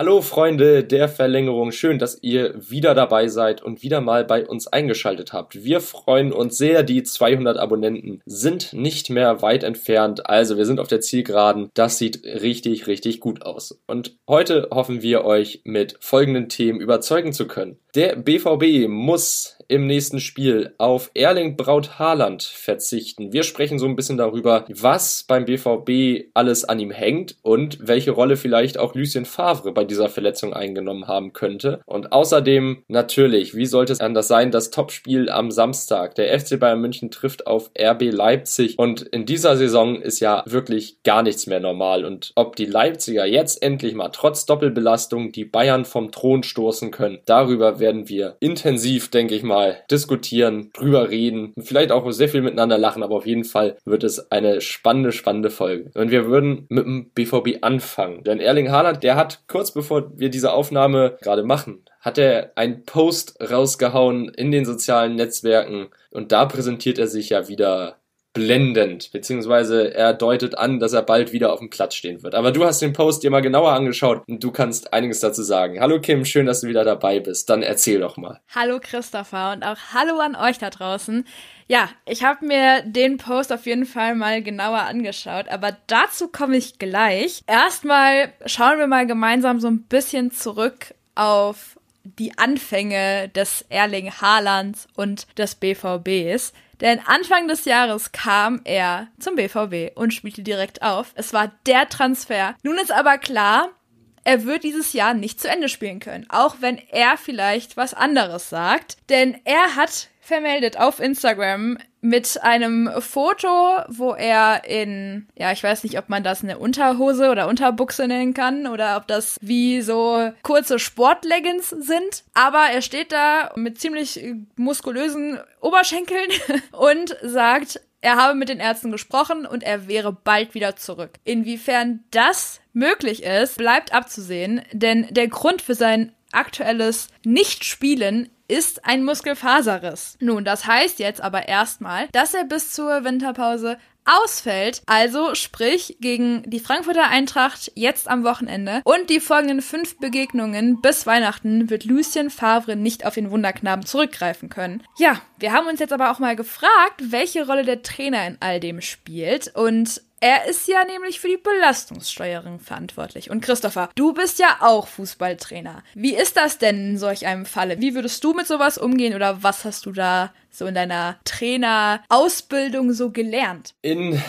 Hallo Freunde der Verlängerung, schön, dass ihr wieder dabei seid und wieder mal bei uns eingeschaltet habt. Wir freuen uns sehr, die 200 Abonnenten sind nicht mehr weit entfernt, also wir sind auf der Zielgeraden. Das sieht richtig, richtig gut aus. Und heute hoffen wir euch mit folgenden Themen überzeugen zu können. Der BVB muss im nächsten Spiel auf Erling Braut Haaland verzichten. Wir sprechen so ein bisschen darüber, was beim BVB alles an ihm hängt und welche Rolle vielleicht auch Lucien Favre bei dieser Verletzung eingenommen haben könnte. Und außerdem natürlich, wie sollte es anders sein, das Topspiel am Samstag. Der FC Bayern München trifft auf RB Leipzig und in dieser Saison ist ja wirklich gar nichts mehr normal. Und ob die Leipziger jetzt endlich mal trotz Doppelbelastung die Bayern vom Thron stoßen können, darüber werden wir intensiv, denke ich mal, mal diskutieren, drüber reden, vielleicht auch sehr viel miteinander lachen, aber auf jeden Fall wird es eine spannende, spannende Folge. Und wir würden mit dem BVB anfangen. Denn Erling Haaland, der hat kurz bevor wir diese Aufnahme gerade machen, hat er einen Post rausgehauen in den sozialen Netzwerken und da präsentiert er sich ja wieder blendend, beziehungsweise er deutet an, dass er bald wieder auf dem Platz stehen wird. Aber du hast den Post dir mal genauer angeschaut und du kannst einiges dazu sagen. Hallo Kim, schön, dass du wieder dabei bist. Dann erzähl doch mal. Hallo Christopher und auch hallo an euch da draußen. Ja, ich habe mir den Post auf jeden Fall mal genauer angeschaut, aber dazu komme ich gleich. Erstmal schauen wir mal gemeinsam so ein bisschen zurück auf die Anfänge des Erling Haalands und des BVBs. Denn Anfang des Jahres kam er zum BVB und spielte direkt auf. Es war der Transfer. Nun ist aber klar, er wird dieses Jahr nicht zu Ende spielen können, auch wenn er vielleicht was anderes sagt. Denn er hat vermeldet auf Instagram mit einem Foto, wo er in, ja, ich weiß nicht, ob man das eine Unterhose oder Unterbuchse nennen kann oder ob das wie so kurze Sportleggings sind. Aber er steht da mit ziemlich muskulösen Oberschenkeln und sagt, er habe mit den Ärzten gesprochen und er wäre bald wieder zurück. Inwiefern das möglich ist, bleibt abzusehen, denn der Grund für sein aktuelles Nichtspielen ist ein Muskelfaserriss. Nun, das heißt jetzt aber erstmal, dass er bis zur Winterpause ausfällt. Also sprich gegen die Frankfurter Eintracht jetzt am Wochenende und die folgenden fünf Begegnungen bis Weihnachten wird Lucien Favre nicht auf den Wunderknaben zurückgreifen können. Ja, wir haben uns jetzt aber auch mal gefragt, welche Rolle der Trainer in all dem spielt und er ist ja nämlich für die Belastungssteuerung verantwortlich. Und Christopher, du bist ja auch Fußballtrainer. Wie ist das denn in solch einem Falle? Wie würdest du mit sowas umgehen oder was hast du da so in deiner Trainerausbildung so gelernt? In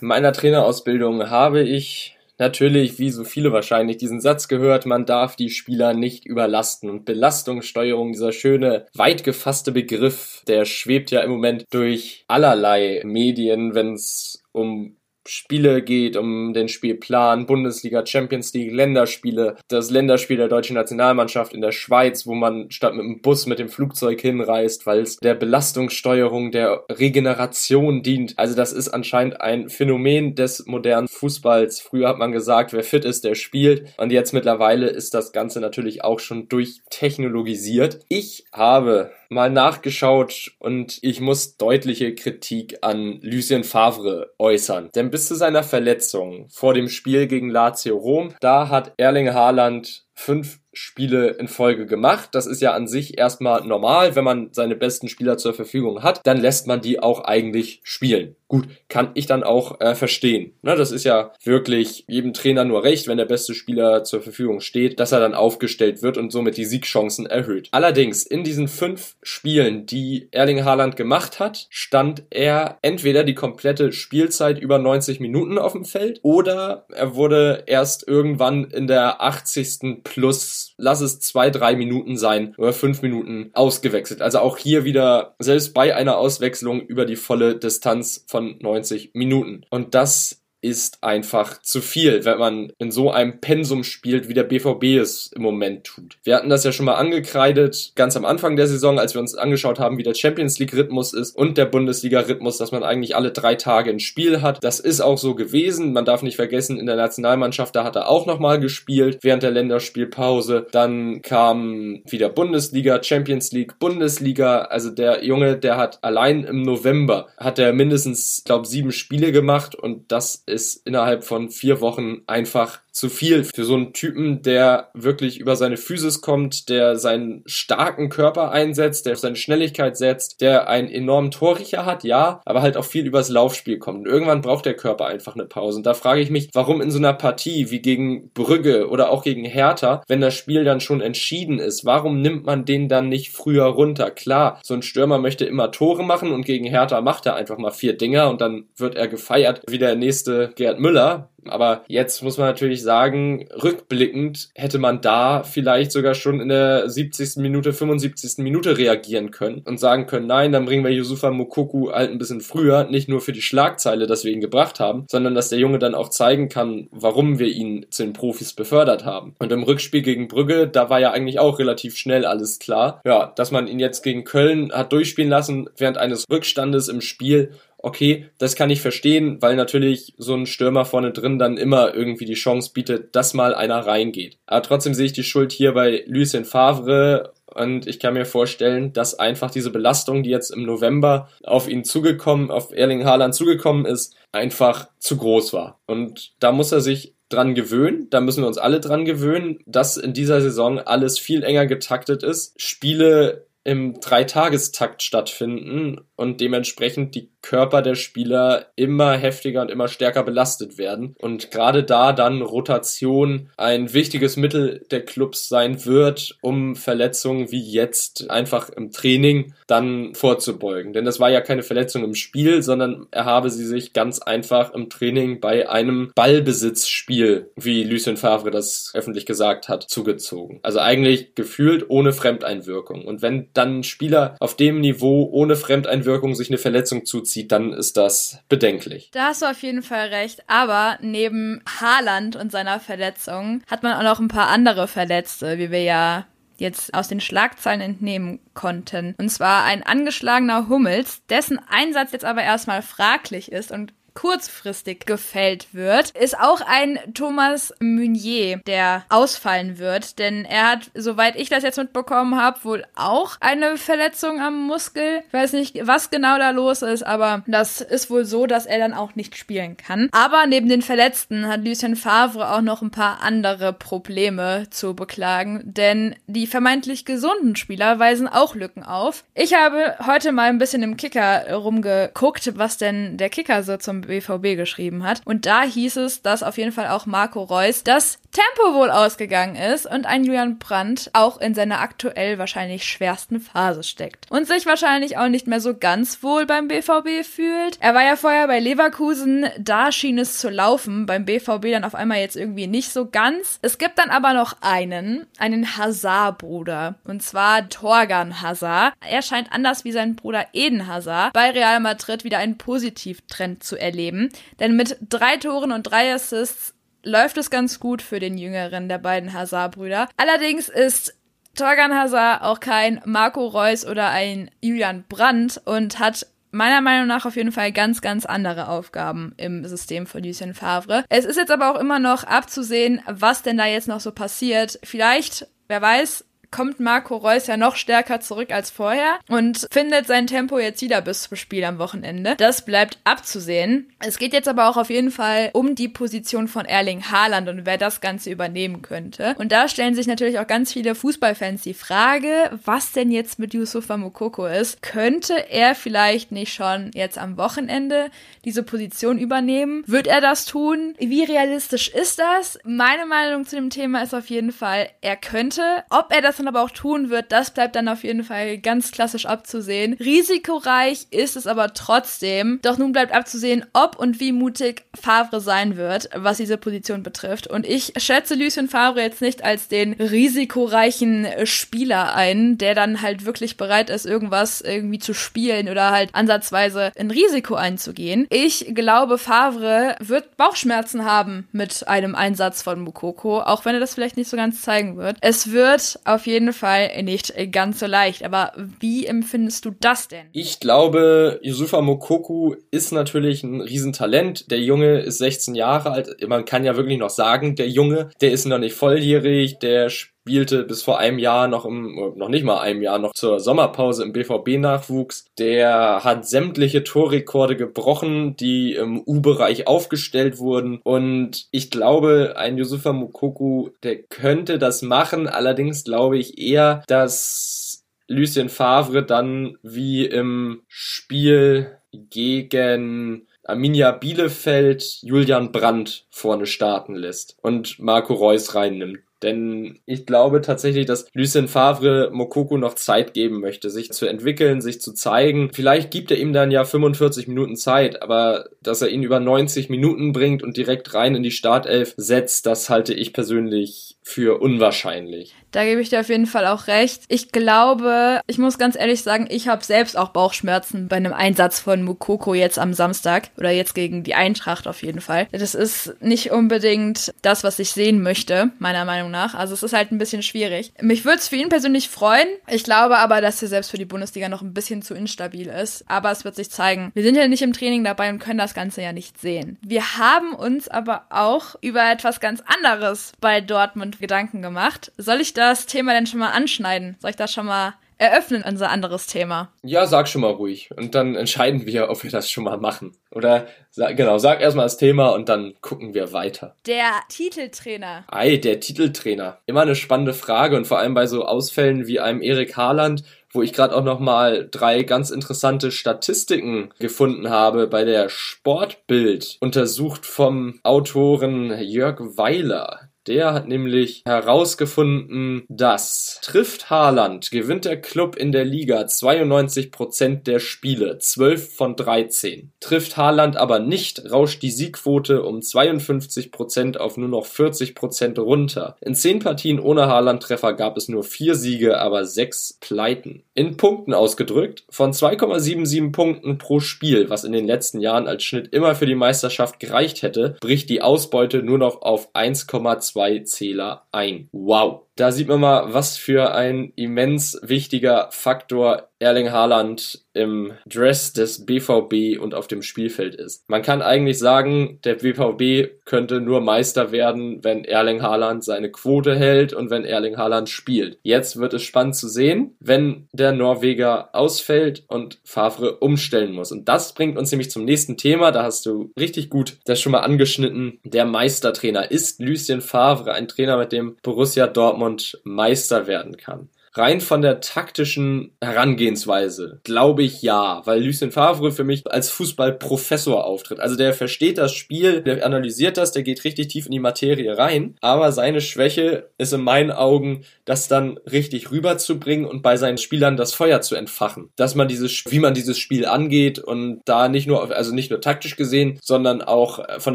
meiner Trainerausbildung habe ich natürlich, wie so viele wahrscheinlich, diesen Satz gehört, man darf die Spieler nicht überlasten. Und Belastungssteuerung, dieser schöne, weit gefasste Begriff, der schwebt ja im Moment durch allerlei Medien, wenn es um Spiele geht, um den Spielplan, Bundesliga, Champions League, Länderspiele, das Länderspiel der deutschen Nationalmannschaft in der Schweiz, wo man statt mit dem Bus mit dem Flugzeug hinreist, weil es der Belastungssteuerung, der Regeneration dient. Also das ist anscheinend ein Phänomen des modernen Fußballs. Früher hat man gesagt, wer fit ist, der spielt. Und jetzt mittlerweile ist das Ganze natürlich auch schon durchtechnologisiert. Ich habe mal nachgeschaut und ich muss deutliche Kritik an Lucien Favre äußern. Denn bis zu seiner Verletzung vor dem Spiel gegen Lazio Rom, da hat Erling Haaland fünf Spiele in Folge gemacht. Das ist ja an sich erstmal normal, wenn man seine besten Spieler zur Verfügung hat, dann lässt man die auch eigentlich spielen. Gut, kann ich dann auch äh, verstehen. Ne, das ist ja wirklich jedem Trainer nur recht, wenn der beste Spieler zur Verfügung steht, dass er dann aufgestellt wird und somit die Siegchancen erhöht. Allerdings, in diesen fünf Spielen, die Erling Haaland gemacht hat, stand er entweder die komplette Spielzeit über 90 Minuten auf dem Feld oder er wurde erst irgendwann in der 80. plus, lass es zwei, drei Minuten sein oder fünf Minuten ausgewechselt. Also auch hier wieder, selbst bei einer Auswechslung über die volle Distanz von von 90 Minuten. Und das ist einfach zu viel, wenn man in so einem Pensum spielt, wie der BVB es im Moment tut. Wir hatten das ja schon mal angekreidet, ganz am Anfang der Saison, als wir uns angeschaut haben, wie der Champions League Rhythmus ist und der Bundesliga Rhythmus, dass man eigentlich alle drei Tage ein Spiel hat. Das ist auch so gewesen. Man darf nicht vergessen, in der Nationalmannschaft, da hat er auch nochmal gespielt während der Länderspielpause. Dann kam wieder Bundesliga, Champions League, Bundesliga. Also der Junge, der hat allein im November, hat er mindestens, glaube sieben Spiele gemacht und das ist innerhalb von vier Wochen einfach zu viel für so einen Typen, der wirklich über seine Physis kommt, der seinen starken Körper einsetzt, der auf seine Schnelligkeit setzt, der einen enormen Torricher hat, ja, aber halt auch viel übers Laufspiel kommt. Und irgendwann braucht der Körper einfach eine Pause. Und da frage ich mich, warum in so einer Partie wie gegen Brügge oder auch gegen Hertha, wenn das Spiel dann schon entschieden ist, warum nimmt man den dann nicht früher runter? Klar, so ein Stürmer möchte immer Tore machen und gegen Hertha macht er einfach mal vier Dinger und dann wird er gefeiert wie der nächste Gerd Müller. Aber jetzt muss man natürlich sagen, rückblickend hätte man da vielleicht sogar schon in der 70. Minute, 75. Minute reagieren können und sagen können, nein, dann bringen wir Yusufa Mukoku halt ein bisschen früher, nicht nur für die Schlagzeile, dass wir ihn gebracht haben, sondern dass der Junge dann auch zeigen kann, warum wir ihn zu den Profis befördert haben. Und im Rückspiel gegen Brügge, da war ja eigentlich auch relativ schnell alles klar. Ja, dass man ihn jetzt gegen Köln hat durchspielen lassen während eines Rückstandes im Spiel, okay, das kann ich verstehen, weil natürlich so ein Stürmer vorne drin dann immer irgendwie die Chance bietet, dass mal einer reingeht. Aber trotzdem sehe ich die Schuld hier bei Lucien Favre und ich kann mir vorstellen, dass einfach diese Belastung, die jetzt im November auf ihn zugekommen, auf Erling Haaland zugekommen ist, einfach zu groß war. Und da muss er sich dran gewöhnen, da müssen wir uns alle dran gewöhnen, dass in dieser Saison alles viel enger getaktet ist. Spiele im Dreitagestakt stattfinden und dementsprechend die Körper der Spieler immer heftiger und immer stärker belastet werden. Und gerade da dann Rotation ein wichtiges Mittel der Clubs sein wird, um Verletzungen wie jetzt einfach im Training dann vorzubeugen. Denn das war ja keine Verletzung im Spiel, sondern er habe sie sich ganz einfach im Training bei einem Ballbesitzspiel, wie Lucien Favre das öffentlich gesagt hat, zugezogen. Also eigentlich gefühlt ohne Fremdeinwirkung. Und wenn dann ein Spieler auf dem Niveau ohne Fremdeinwirkung sich eine Verletzung zuzieht, dann ist das bedenklich. Da hast du auf jeden Fall recht. Aber neben Haaland und seiner Verletzung hat man auch noch ein paar andere Verletzte, wie wir ja jetzt aus den Schlagzeilen entnehmen konnten. Und zwar ein angeschlagener Hummels, dessen Einsatz jetzt aber erstmal fraglich ist und kurzfristig gefällt wird, ist auch ein Thomas Meunier, der ausfallen wird. Denn er hat, soweit ich das jetzt mitbekommen habe, wohl auch eine Verletzung am Muskel. Ich weiß nicht, was genau da los ist, aber das ist wohl so, dass er dann auch nicht spielen kann. Aber neben den Verletzten hat Lucien Favre auch noch ein paar andere Probleme zu beklagen, denn die vermeintlich gesunden Spieler weisen auch Lücken auf. Ich habe heute mal ein bisschen im Kicker rumgeguckt, was denn der Kicker so zum BVB geschrieben hat. Und da hieß es, dass auf jeden Fall auch Marco Reus das Tempo wohl ausgegangen ist und ein Julian Brandt auch in seiner aktuell wahrscheinlich schwersten Phase steckt. Und sich wahrscheinlich auch nicht mehr so ganz wohl beim BVB fühlt. Er war ja vorher bei Leverkusen, da schien es zu laufen, beim BVB dann auf einmal jetzt irgendwie nicht so ganz. Es gibt dann aber noch einen, einen Hazard-Bruder. Und zwar Torgan Hazard. Er scheint anders wie sein Bruder Eden Hazard bei Real Madrid wieder einen Positivtrend zu erleben. Denn mit drei Toren und drei Assists läuft es ganz gut für den jüngeren der beiden Hazard-Brüder. Allerdings ist Torgan Hazard auch kein Marco Reus oder ein Julian Brandt und hat meiner Meinung nach auf jeden Fall ganz, ganz andere Aufgaben im System von Lucien Favre. Es ist jetzt aber auch immer noch abzusehen, was denn da jetzt noch so passiert. Vielleicht, wer weiß, kommt Marco Reus ja noch stärker zurück als vorher und findet sein Tempo jetzt wieder bis zum Spiel am Wochenende. Das bleibt abzusehen. Es geht jetzt aber auch auf jeden Fall um die Position von Erling Haaland und wer das Ganze übernehmen könnte. Und da stellen sich natürlich auch ganz viele Fußballfans die Frage, was denn jetzt mit Yusufa Mokoko ist. Könnte er vielleicht nicht schon jetzt am Wochenende diese Position übernehmen? Wird er das tun? Wie realistisch ist das? Meine Meinung zu dem Thema ist auf jeden Fall, er könnte. Ob er das dann aber auch tun wird, das bleibt dann auf jeden Fall ganz klassisch abzusehen. Risikoreich ist es aber trotzdem. Doch nun bleibt abzusehen, ob und wie mutig Favre sein wird, was diese Position betrifft. Und ich schätze Lucien Favre jetzt nicht als den risikoreichen Spieler ein, der dann halt wirklich bereit ist, irgendwas irgendwie zu spielen oder halt ansatzweise ein Risiko einzugehen. Ich glaube, Favre wird Bauchschmerzen haben mit einem Einsatz von Mukoko, auch wenn er das vielleicht nicht so ganz zeigen wird. Es wird auf jeden Fall nicht ganz so leicht. Aber wie empfindest du das denn? Ich glaube, Yusufa Mokoku ist natürlich ein Riesentalent. Der Junge ist 16 Jahre alt. Man kann ja wirklich noch sagen, der Junge, der ist noch nicht volljährig, der spielte bis vor einem Jahr noch im, noch nicht mal einem Jahr, noch zur Sommerpause im BVB-Nachwuchs. Der hat sämtliche Torrekorde gebrochen, die im U-Bereich aufgestellt wurden. Und ich glaube, ein Yusufa Mukoku, der könnte das machen. Allerdings glaube ich eher, dass Lucien Favre dann wie im Spiel gegen Arminia Bielefeld Julian Brandt vorne starten lässt und Marco Reus reinnimmt. Denn ich glaube tatsächlich, dass Lucien Favre Mokoko noch Zeit geben möchte, sich zu entwickeln, sich zu zeigen. Vielleicht gibt er ihm dann ja 45 Minuten Zeit, aber dass er ihn über 90 Minuten bringt und direkt rein in die Startelf setzt, das halte ich persönlich für unwahrscheinlich. Da gebe ich dir auf jeden Fall auch recht. Ich glaube, ich muss ganz ehrlich sagen, ich habe selbst auch Bauchschmerzen bei einem Einsatz von Mukoko jetzt am Samstag oder jetzt gegen die Eintracht auf jeden Fall. Das ist nicht unbedingt das, was ich sehen möchte, meiner Meinung nach. Also es ist halt ein bisschen schwierig. Mich würde es für ihn persönlich freuen. Ich glaube aber, dass er selbst für die Bundesliga noch ein bisschen zu instabil ist. Aber es wird sich zeigen. Wir sind ja nicht im Training dabei und können das Ganze ja nicht sehen. Wir haben uns aber auch über etwas ganz anderes bei Dortmund Gedanken gemacht. Soll ich das Thema denn schon mal anschneiden? Soll ich das schon mal eröffnen, unser anderes Thema? Ja, sag schon mal ruhig. Und dann entscheiden wir, ob wir das schon mal machen. Oder genau, sag erstmal das Thema und dann gucken wir weiter. Der Titeltrainer. Ei, der Titeltrainer. Immer eine spannende Frage und vor allem bei so Ausfällen wie einem Erik Haaland wo ich gerade auch noch mal drei ganz interessante Statistiken gefunden habe bei der Sportbild untersucht vom Autoren Jörg Weiler. Der hat nämlich herausgefunden, dass trifft Haaland, gewinnt der Club in der Liga 92% der Spiele, 12 von 13. Trifft Haaland aber nicht, rauscht die Siegquote um 52% auf nur noch 40% runter. In 10 Partien ohne Haaland-Treffer gab es nur 4 Siege, aber 6 Pleiten. In Punkten ausgedrückt, von 2,77 Punkten pro Spiel, was in den letzten Jahren als Schnitt immer für die Meisterschaft gereicht hätte, bricht die Ausbeute nur noch auf 1,2 zwei Zähler ein. Wow. Da sieht man mal, was für ein immens wichtiger Faktor Erling Haaland im Dress des BVB und auf dem Spielfeld ist. Man kann eigentlich sagen, der BVB könnte nur Meister werden, wenn Erling Haaland seine Quote hält und wenn Erling Haaland spielt. Jetzt wird es spannend zu sehen, wenn der Norweger ausfällt und Favre umstellen muss. Und das bringt uns nämlich zum nächsten Thema. Da hast du richtig gut das schon mal angeschnitten. Der Meistertrainer ist Lucien Favre, ein Trainer, mit dem Borussia Dortmund und Meister werden kann. Rein von der taktischen Herangehensweise glaube ich ja, weil Lucien Favre für mich als Fußballprofessor auftritt. Also der versteht das Spiel, der analysiert das, der geht richtig tief in die Materie rein. Aber seine Schwäche ist in meinen Augen, das dann richtig rüberzubringen und bei seinen Spielern das Feuer zu entfachen. Dass man dieses, wie man dieses Spiel angeht und da nicht nur, also nicht nur taktisch gesehen, sondern auch von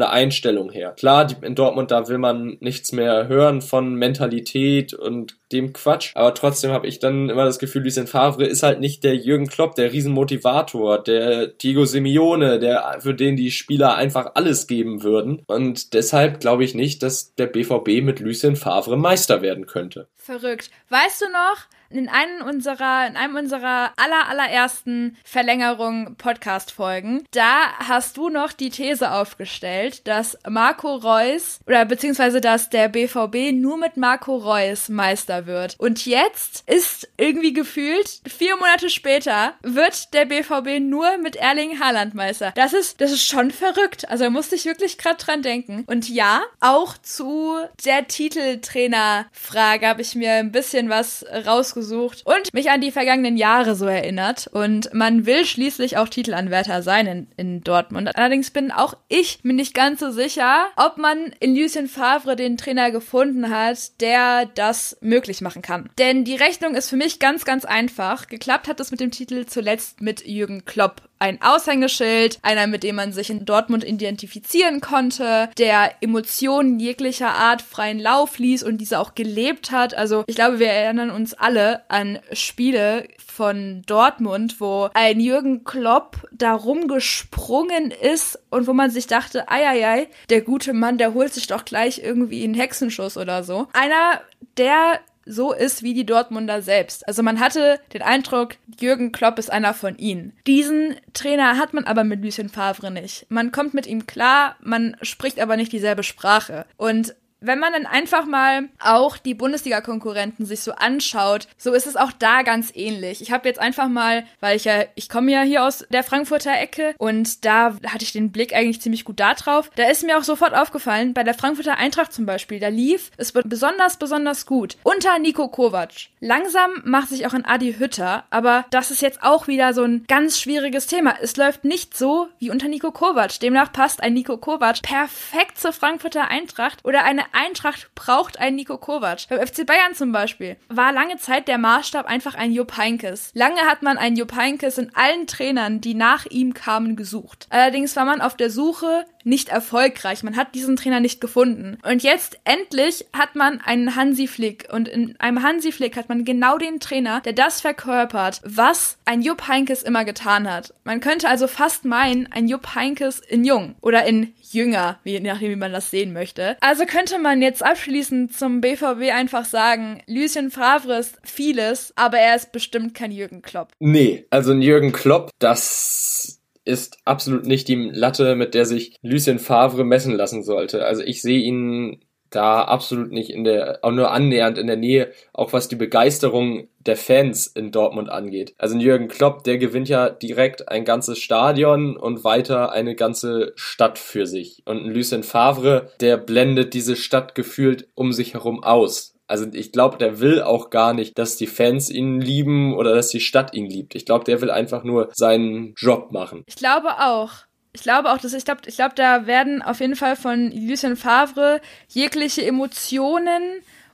der Einstellung her. Klar, in Dortmund, da will man nichts mehr hören von Mentalität und dem Quatsch, aber trotzdem habe ich dann immer das Gefühl, Lucien Favre ist halt nicht der Jürgen Klopp, der Riesenmotivator, der Diego Simeone, der für den die Spieler einfach alles geben würden. Und deshalb glaube ich nicht, dass der BVB mit Lucien Favre Meister werden könnte. Verrückt. Weißt du noch, in einem unserer, in einem unserer aller, allerersten Verlängerung Podcast-Folgen, da hast du noch die These aufgestellt, dass Marco Reus oder beziehungsweise dass der BVB nur mit Marco Reus Meister wird. Und jetzt ist irgendwie gefühlt vier Monate später wird der BVB nur mit Erling Haaland Meister. Das ist, das ist schon verrückt. Also da musste ich wirklich gerade dran denken. Und ja, auch zu der Titeltrainer-Frage habe ich mir ein bisschen was rausgesucht rausgesucht und mich an die vergangenen Jahre so erinnert. Und man will schließlich auch Titelanwärter sein in, in Dortmund. Allerdings bin auch ich mir nicht ganz so sicher, ob man in Lucien Favre den Trainer gefunden hat, der das möglich machen kann. Denn die Rechnung ist für mich ganz, ganz einfach. Geklappt hat es mit dem Titel zuletzt mit Jürgen Klopp ein Aushängeschild, einer, mit dem man sich in Dortmund identifizieren konnte, der Emotionen jeglicher Art freien Lauf ließ und diese auch gelebt hat. Also ich glaube, wir erinnern uns alle an Spiele von Dortmund, wo ein Jürgen Klopp da rumgesprungen ist und wo man sich dachte, ei, der gute Mann, der holt sich doch gleich irgendwie einen Hexenschuss oder so. Einer, der so ist wie die Dortmunder selbst. Also man hatte den Eindruck, Jürgen Klopp ist einer von ihnen. Diesen Trainer hat man aber mit Lucien Favre nicht. Man kommt mit ihm klar, man spricht aber nicht dieselbe Sprache. Und wenn man dann einfach mal auch die Bundesliga-Konkurrenten sich so anschaut, so ist es auch da ganz ähnlich. Ich habe jetzt einfach mal, weil ich ja, ich komme ja hier aus der Frankfurter Ecke und da hatte ich den Blick eigentlich ziemlich gut da drauf. Da ist mir auch sofort aufgefallen, bei der Frankfurter Eintracht zum Beispiel, da lief es besonders, besonders gut. Unter Nico Kovac. Langsam macht sich auch ein Adi Hütter, aber das ist jetzt auch wieder so ein ganz schwieriges Thema. Es läuft nicht so wie unter Nico Kovac. Demnach passt ein Nico Kovac perfekt zur Frankfurter Eintracht oder eine Eintracht braucht einen Nico Kovac. Beim FC Bayern zum Beispiel war lange Zeit der Maßstab einfach ein Jupp Heynckes. Lange hat man einen Jupp Heynckes in allen Trainern, die nach ihm kamen, gesucht. Allerdings war man auf der Suche nicht erfolgreich. Man hat diesen Trainer nicht gefunden. Und jetzt endlich hat man einen Hansi Flick. Und in einem Hansi Flick hat man genau den Trainer, der das verkörpert, was ein Jupp Heinkes immer getan hat. Man könnte also fast meinen, ein Jupp Heinkes in jung oder in jünger, je nachdem, wie man das sehen möchte. Also könnte man jetzt abschließend zum BVB einfach sagen, Lucien Favre ist vieles, aber er ist bestimmt kein Jürgen Klopp. Nee, also ein Jürgen Klopp, das ist absolut nicht die Latte, mit der sich Lucien Favre messen lassen sollte. Also ich sehe ihn da absolut nicht in der, auch nur annähernd in der Nähe, auch was die Begeisterung der Fans in Dortmund angeht. Also Jürgen Klopp, der gewinnt ja direkt ein ganzes Stadion und weiter eine ganze Stadt für sich. Und Lucien Favre, der blendet diese Stadt gefühlt um sich herum aus. Also ich glaube, der will auch gar nicht, dass die Fans ihn lieben oder dass die Stadt ihn liebt. Ich glaube, der will einfach nur seinen Job machen. Ich glaube auch. Ich glaube auch, dass ich glaube, ich glaube, da werden auf jeden Fall von Lucien Favre jegliche Emotionen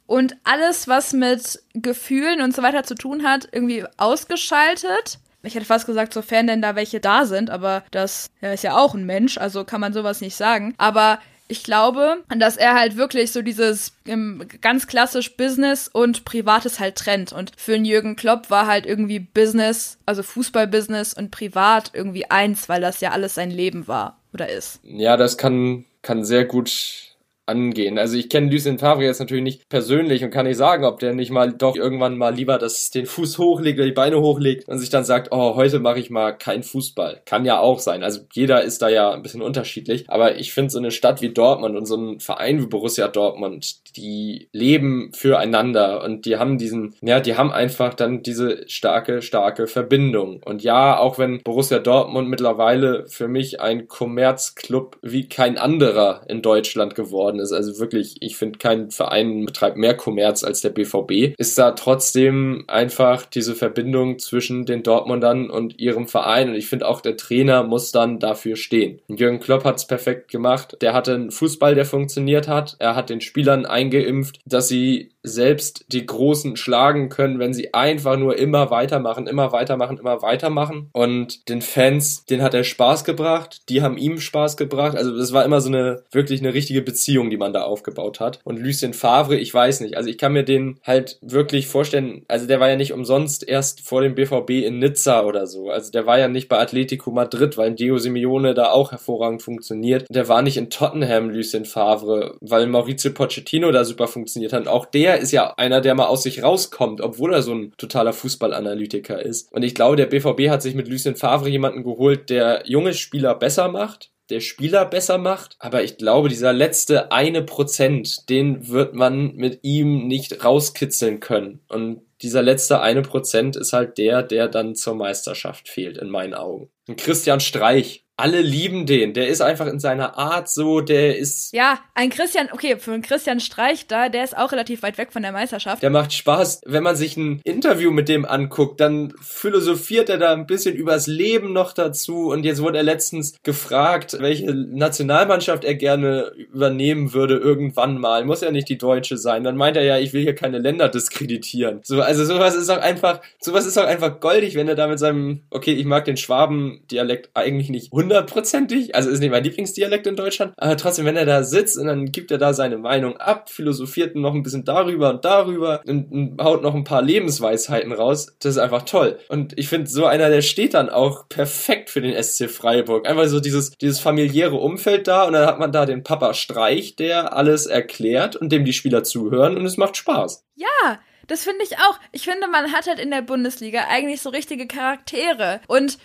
und alles, was mit Gefühlen und so weiter zu tun hat, irgendwie ausgeschaltet. Ich hätte fast gesagt, sofern denn da welche da sind, aber das ja, ist ja auch ein Mensch, also kann man sowas nicht sagen. Aber ich glaube, dass er halt wirklich so dieses ähm, ganz klassisch Business und Privates halt trennt. Und für einen Jürgen Klopp war halt irgendwie Business, also Fußballbusiness und Privat irgendwie eins, weil das ja alles sein Leben war oder ist. Ja, das kann, kann sehr gut angehen. Also ich kenne Lucien Favre jetzt natürlich nicht persönlich und kann nicht sagen, ob der nicht mal doch irgendwann mal lieber das, den Fuß hochlegt oder die Beine hochlegt und sich dann sagt, oh, heute mache ich mal keinen Fußball. Kann ja auch sein. Also jeder ist da ja ein bisschen unterschiedlich. Aber ich finde so eine Stadt wie Dortmund und so ein Verein wie Borussia Dortmund, die leben füreinander und die haben diesen, ja, die haben einfach dann diese starke, starke Verbindung. Und ja, auch wenn Borussia Dortmund mittlerweile für mich ein Kommerzclub wie kein anderer in Deutschland geworden ist. Also wirklich, ich finde, kein Verein betreibt mehr Kommerz als der BVB. Ist da trotzdem einfach diese Verbindung zwischen den Dortmundern und ihrem Verein. Und ich finde auch, der Trainer muss dann dafür stehen. Jürgen Klopp hat es perfekt gemacht. Der hatte einen Fußball, der funktioniert hat. Er hat den Spielern eingeimpft, dass sie selbst die Großen schlagen können, wenn sie einfach nur immer weitermachen, immer weitermachen, immer weitermachen. Und den Fans, den hat er Spaß gebracht, die haben ihm Spaß gebracht. Also das war immer so eine wirklich eine richtige Beziehung, die man da aufgebaut hat. Und Lucien Favre, ich weiß nicht. Also ich kann mir den halt wirklich vorstellen, also der war ja nicht umsonst erst vor dem BVB in Nizza oder so. Also der war ja nicht bei Atletico Madrid, weil Diego Simeone da auch hervorragend funktioniert. Der war nicht in Tottenham, Lucien Favre, weil Maurizio Pochettino da super funktioniert hat. Und auch der ist ja einer, der mal aus sich rauskommt, obwohl er so ein totaler Fußballanalytiker ist. Und ich glaube, der BVB hat sich mit Lucien Favre jemanden geholt, der junge Spieler besser macht, der Spieler besser macht. Aber ich glaube, dieser letzte eine Prozent, den wird man mit ihm nicht rauskitzeln können. Und dieser letzte eine Prozent ist halt der, der dann zur Meisterschaft fehlt, in meinen Augen. Christian Streich, alle lieben den. Der ist einfach in seiner Art so, der ist. Ja, ein Christian, okay, für einen Christian Streich da, der ist auch relativ weit weg von der Meisterschaft. Der macht Spaß. Wenn man sich ein Interview mit dem anguckt, dann philosophiert er da ein bisschen übers Leben noch dazu. Und jetzt wurde er letztens gefragt, welche Nationalmannschaft er gerne übernehmen würde irgendwann mal. Muss ja nicht die deutsche sein. Dann meint er ja, ich will hier keine Länder diskreditieren. So, also sowas ist auch einfach, sowas ist auch einfach goldig, wenn er da mit seinem, okay, ich mag den Schwaben-Dialekt eigentlich nicht hundertprozentig. Also ist nicht mein Lieblingsdialekt in Deutschland. Aber trotzdem, wenn er da sitzt und dann gibt er da seine Meinung ab, philosophiert noch ein bisschen darüber und darüber und, haut noch ein paar Lebensweisheiten raus. Das ist einfach toll. Und ich finde, so einer, der steht dann auch perfekt für den SC Freiburg. Einfach so dieses, dieses familiäre Umfeld da und dann hat man da den Papa Streich, der alles erklärt und dem die Spieler zuhören und es macht Spaß. Ja, das finde ich auch. Ich finde, man hat halt in der Bundesliga eigentlich so richtige Charaktere. Und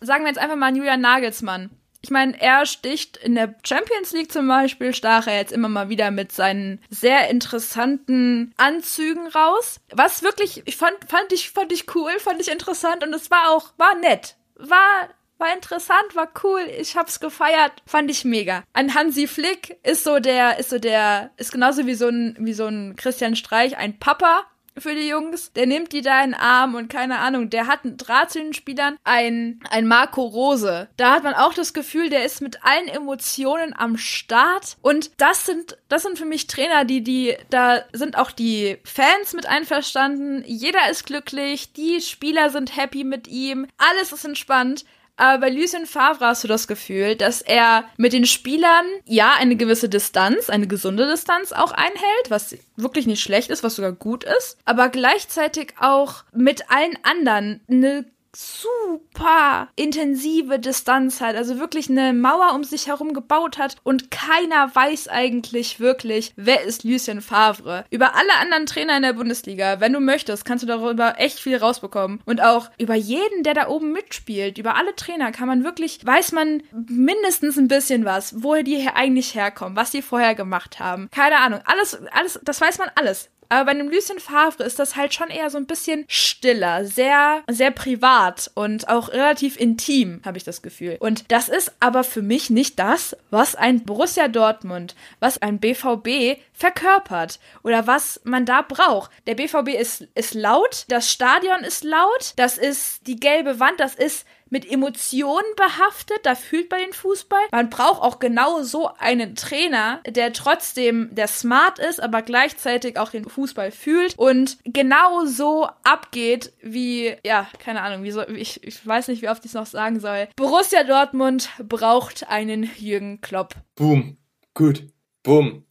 sagen wir jetzt einfach mal Julian Nagelsmann. Ich meine, er sticht in der Champions League zum Beispiel, stach er jetzt immer mal wieder mit seinen sehr interessanten Anzügen raus. Was wirklich, ich fand, fand ich, fand ich cool, fand ich interessant und es war auch, war nett. War war interessant, war cool, ich hab's gefeiert, fand ich mega. Ein Hansi Flick ist so der, ist so der, ist genauso wie so ein, wie so ein Christian Streich, ein Papa, für die Jungs. Der nimmt die da in den Arm und keine Ahnung, der hat einen Draht zu den Spielern. Ein, ein Marco Rose. Da hat man auch das Gefühl, der ist mit allen Emotionen am Start. Und das sind, das sind für mich Trainer, die, die, da sind auch die Fans mit einverstanden. Jeder ist glücklich. Die Spieler sind happy mit ihm. Alles ist entspannt. Aber bei Lucien Favre hast du das Gefühl, dass er mit den Spielern ja eine gewisse Distanz, eine gesunde Distanz auch einhält, was wirklich nicht schlecht ist, was sogar gut ist, aber gleichzeitig auch mit allen anderen eine super intensive Distanz hat, also wirklich eine Mauer um sich herum gebaut hat und keiner weiß eigentlich wirklich, wer ist Lucien Favre. Über alle anderen Trainer in der Bundesliga, wenn du möchtest, kannst du darüber echt viel rausbekommen. Und auch über jeden, der da oben mitspielt, über alle Trainer kann man wirklich, weiß man mindestens ein bisschen was, woher die hier eigentlich herkommen, was die vorher gemacht haben. Keine Ahnung, alles, alles, das weiß man alles. Aber bei einem Lucien Favre ist das halt schon eher so ein bisschen stiller, sehr, sehr privat und auch relativ intim, habe ich das Gefühl. Und das ist aber für mich nicht das, was ein Borussia Dortmund, was ein BVB verkörpert oder was man da braucht. Der BVB ist, ist laut, das Stadion ist laut, das ist die gelbe Wand, das ist mit Emotionen behaftet, da fühlt man den Fußball. Man braucht auch genau so einen Trainer, der trotzdem der smart ist, aber gleichzeitig auch den Fußball fühlt und genau so abgeht wie, ja, keine Ahnung, wie so, ich, ich weiß nicht, wie oft ich es noch sagen soll. Borussia Dortmund braucht einen Jürgen Klopp. Boom. Gut. Boom.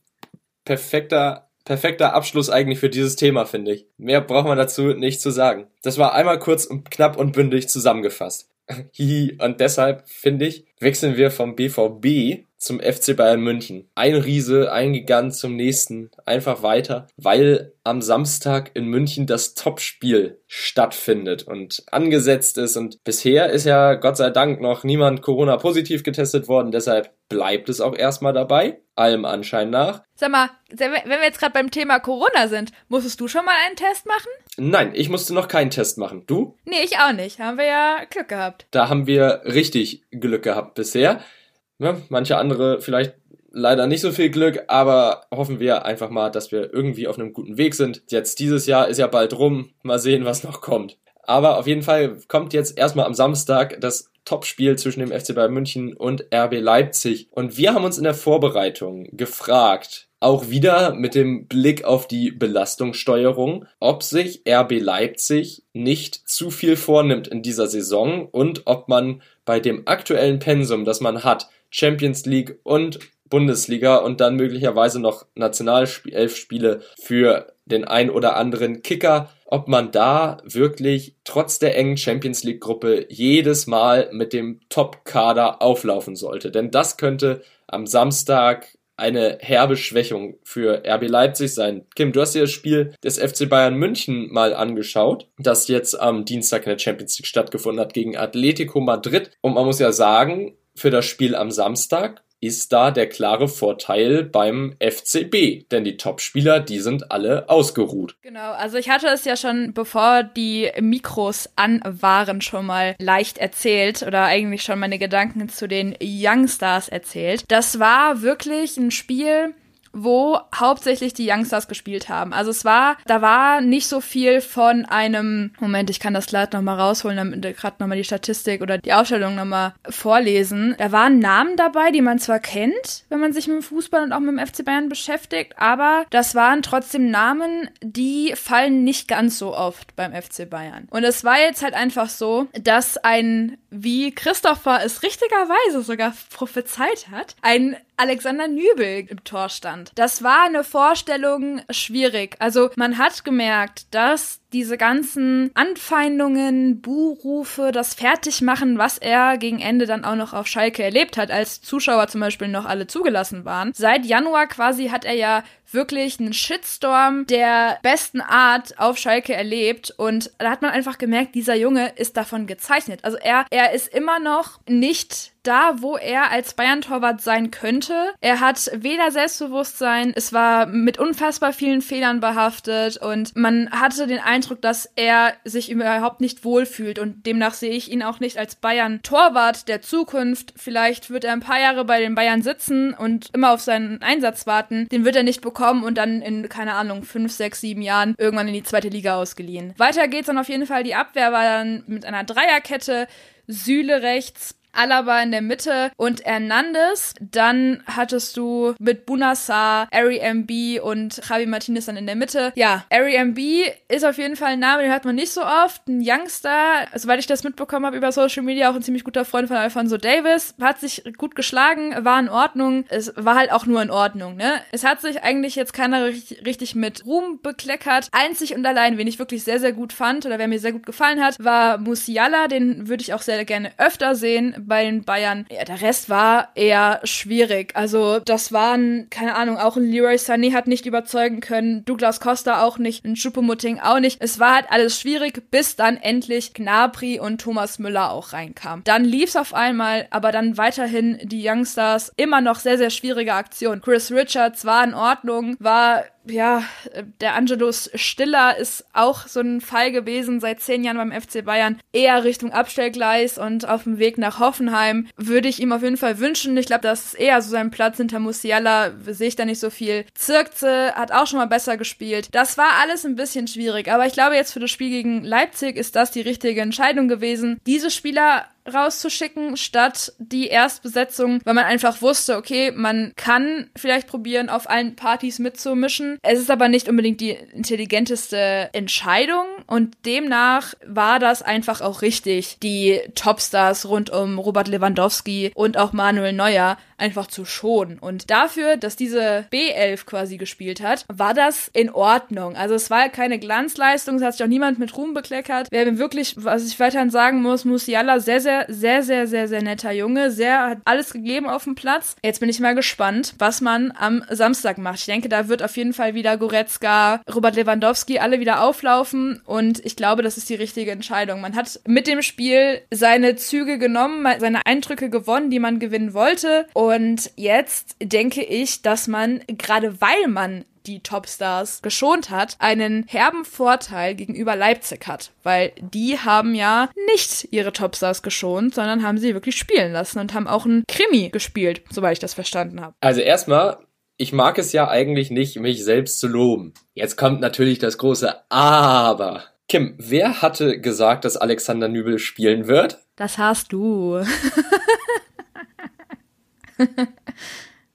Perfekter perfekter Abschluss eigentlich für dieses Thema, finde ich. Mehr braucht man dazu nicht zu sagen. Das war einmal kurz und knapp und bündig zusammengefasst. Und deshalb, finde ich, wechseln wir vom BVB zum FC Bayern München. Ein Riese, ein Gigant zum nächsten, einfach weiter, weil am Samstag in München das Topspiel stattfindet und angesetzt ist. Und bisher ist ja Gott sei Dank noch niemand Corona positiv getestet worden, deshalb bleibt es auch erstmal dabei, allem Anschein nach. Sag mal, wenn wir jetzt gerade beim Thema Corona sind, musstest du schon mal einen Test machen? Nein, ich musste noch keinen Test machen. Du? Nee, ich auch nicht. Haben wir ja Glück gehabt. Da haben wir richtig Glück gehabt bisher. Ja, manche andere vielleicht leider nicht so viel Glück, aber hoffen wir einfach mal, dass wir irgendwie auf einem guten Weg sind. Jetzt dieses Jahr ist ja bald rum. Mal sehen, was noch kommt. Aber auf jeden Fall kommt jetzt erstmal am Samstag das Topspiel zwischen dem FC Bayern München und RB Leipzig. Und wir haben uns in der Vorbereitung gefragt, auch wieder mit dem Blick auf die Belastungssteuerung, ob sich RB Leipzig nicht zu viel vornimmt in dieser Saison und ob man bei dem aktuellen Pensum, das man hat, Champions League und Bundesliga und dann möglicherweise noch Nationalelf-Spiele für den ein oder anderen Kicker, ob man da wirklich trotz der engen Champions League Gruppe jedes Mal mit dem Top-Kader auflaufen sollte. Denn das könnte am Samstag eine herbe Schwächung für RB Leipzig sein. Kim, du hast dir das Spiel des FC Bayern München mal angeschaut, das jetzt am Dienstag in der Champions League stattgefunden hat gegen Atletico Madrid. Und man muss ja sagen, für das Spiel am Samstag ist da der klare Vorteil beim FCB, denn die Topspieler, die sind alle ausgeruht. Genau, also ich hatte es ja schon, bevor die Mikros an waren, schon mal leicht erzählt oder eigentlich schon meine Gedanken zu den Youngstars erzählt. Das war wirklich ein Spiel, wo hauptsächlich die Youngstars gespielt haben. Also es war, da war nicht so viel von einem, Moment, ich kann das gleich nochmal rausholen, damit gerade nochmal die Statistik oder die Ausstellung nochmal vorlesen. Da waren Namen dabei, die man zwar kennt, wenn man sich mit dem Fußball und auch mit dem FC Bayern beschäftigt, aber das waren trotzdem Namen, die fallen nicht ganz so oft beim FC Bayern. Und es war jetzt halt einfach so, dass ein, wie Christopher es richtigerweise sogar prophezeit hat, ein Alexander Nübel im Tor stand. Das war eine Vorstellung schwierig. Also man hat gemerkt, dass diese ganzen Anfeindungen, Buhrufe, das Fertigmachen, was er gegen Ende dann auch noch auf Schalke erlebt hat, als Zuschauer zum Beispiel noch alle zugelassen waren. Seit Januar quasi hat er ja wirklich einen Shitstorm der besten Art auf Schalke erlebt und da hat man einfach gemerkt, dieser Junge ist davon gezeichnet. Also er, er ist immer noch nicht da, wo er als Bayern-Torwart sein könnte. Er hat weder Selbstbewusstsein, es war mit unfassbar vielen Fehlern behaftet und man hatte den Eindruck, dass er sich überhaupt nicht wohlfühlt und demnach sehe ich ihn auch nicht als Bayern-Torwart der Zukunft. Vielleicht wird er ein paar Jahre bei den Bayern sitzen und immer auf seinen Einsatz warten. Den wird er nicht bekommen und dann in, keine Ahnung, fünf, sechs, sieben Jahren irgendwann in die zweite Liga ausgeliehen. Weiter geht's dann auf jeden Fall. Die Abwehr war dann mit einer Dreierkette. Süle rechts, Alaba in der Mitte und Hernandez. Dann hattest du mit Bunassar, Ari MB und Javi Martinez dann in der Mitte. Ja, Ari MB ist auf jeden Fall ein Name, den hört man nicht so oft. Ein Youngster, soweit ich das mitbekommen habe über Social Media, auch ein ziemlich guter Freund von Alfonso Davis. Hat sich gut geschlagen, war in Ordnung. Es war halt auch nur in Ordnung, ne? Es hat sich eigentlich jetzt keiner richtig mit Ruhm bekleckert. Einzig und allein, wen ich wirklich sehr, sehr gut fand oder wer mir sehr gut gefallen hat, war Musiala. Den würde ich auch sehr gerne öfter sehen bei den Bayern. Ja, der Rest war eher schwierig. Also das waren, keine Ahnung, auch Leroy Sané hat nicht überzeugen können, Douglas Costa auch nicht, ein auch nicht. Es war halt alles schwierig, bis dann endlich Gnabry und Thomas Müller auch reinkamen. Dann lief's auf einmal, aber dann weiterhin die Youngsters immer noch sehr, sehr schwierige Aktion. Chris Richards war in Ordnung, war ja, der Angelus Stiller ist auch so ein Fall gewesen seit zehn Jahren beim FC Bayern. Eher Richtung Abstellgleis und auf dem Weg nach Hoffenheim würde ich ihm auf jeden Fall wünschen. Ich glaube, das ist eher so sein Platz hinter Musiala. Sehe ich da nicht so viel. Zirkze hat auch schon mal besser gespielt. Das war alles ein bisschen schwierig. Aber ich glaube, jetzt für das Spiel gegen Leipzig ist das die richtige Entscheidung gewesen. Diese Spieler rauszuschicken, statt die Erstbesetzung, weil man einfach wusste, okay, man kann vielleicht probieren, auf allen Partys mitzumischen. Es ist aber nicht unbedingt die intelligenteste Entscheidung und demnach war das einfach auch richtig, die Topstars rund um Robert Lewandowski und auch Manuel Neuer einfach zu schonen. Und dafür, dass diese B11 quasi gespielt hat, war das in Ordnung. Also es war keine Glanzleistung, es hat sich auch niemand mit Ruhm bekleckert. Wer wirklich, was ich weiterhin sagen muss, Musiala sehr, sehr, sehr, sehr, sehr, sehr netter Junge. Sehr, hat alles gegeben auf dem Platz. Jetzt bin ich mal gespannt, was man am Samstag macht. Ich denke, da wird auf jeden Fall wieder Goretzka, Robert Lewandowski alle wieder auflaufen und ich glaube, das ist die richtige Entscheidung. Man hat mit dem Spiel seine Züge genommen, seine Eindrücke gewonnen, die man gewinnen wollte und jetzt denke ich, dass man, gerade weil man die Topstars geschont hat, einen herben Vorteil gegenüber Leipzig hat, weil die haben ja nicht ihre Topstars geschont, sondern haben sie wirklich spielen lassen und haben auch einen Krimi gespielt, soweit ich das verstanden habe. Also erstmal, ich mag es ja eigentlich nicht, mich selbst zu loben. Jetzt kommt natürlich das große Aber. Kim, wer hatte gesagt, dass Alexander Nübel spielen wird? Das hast du.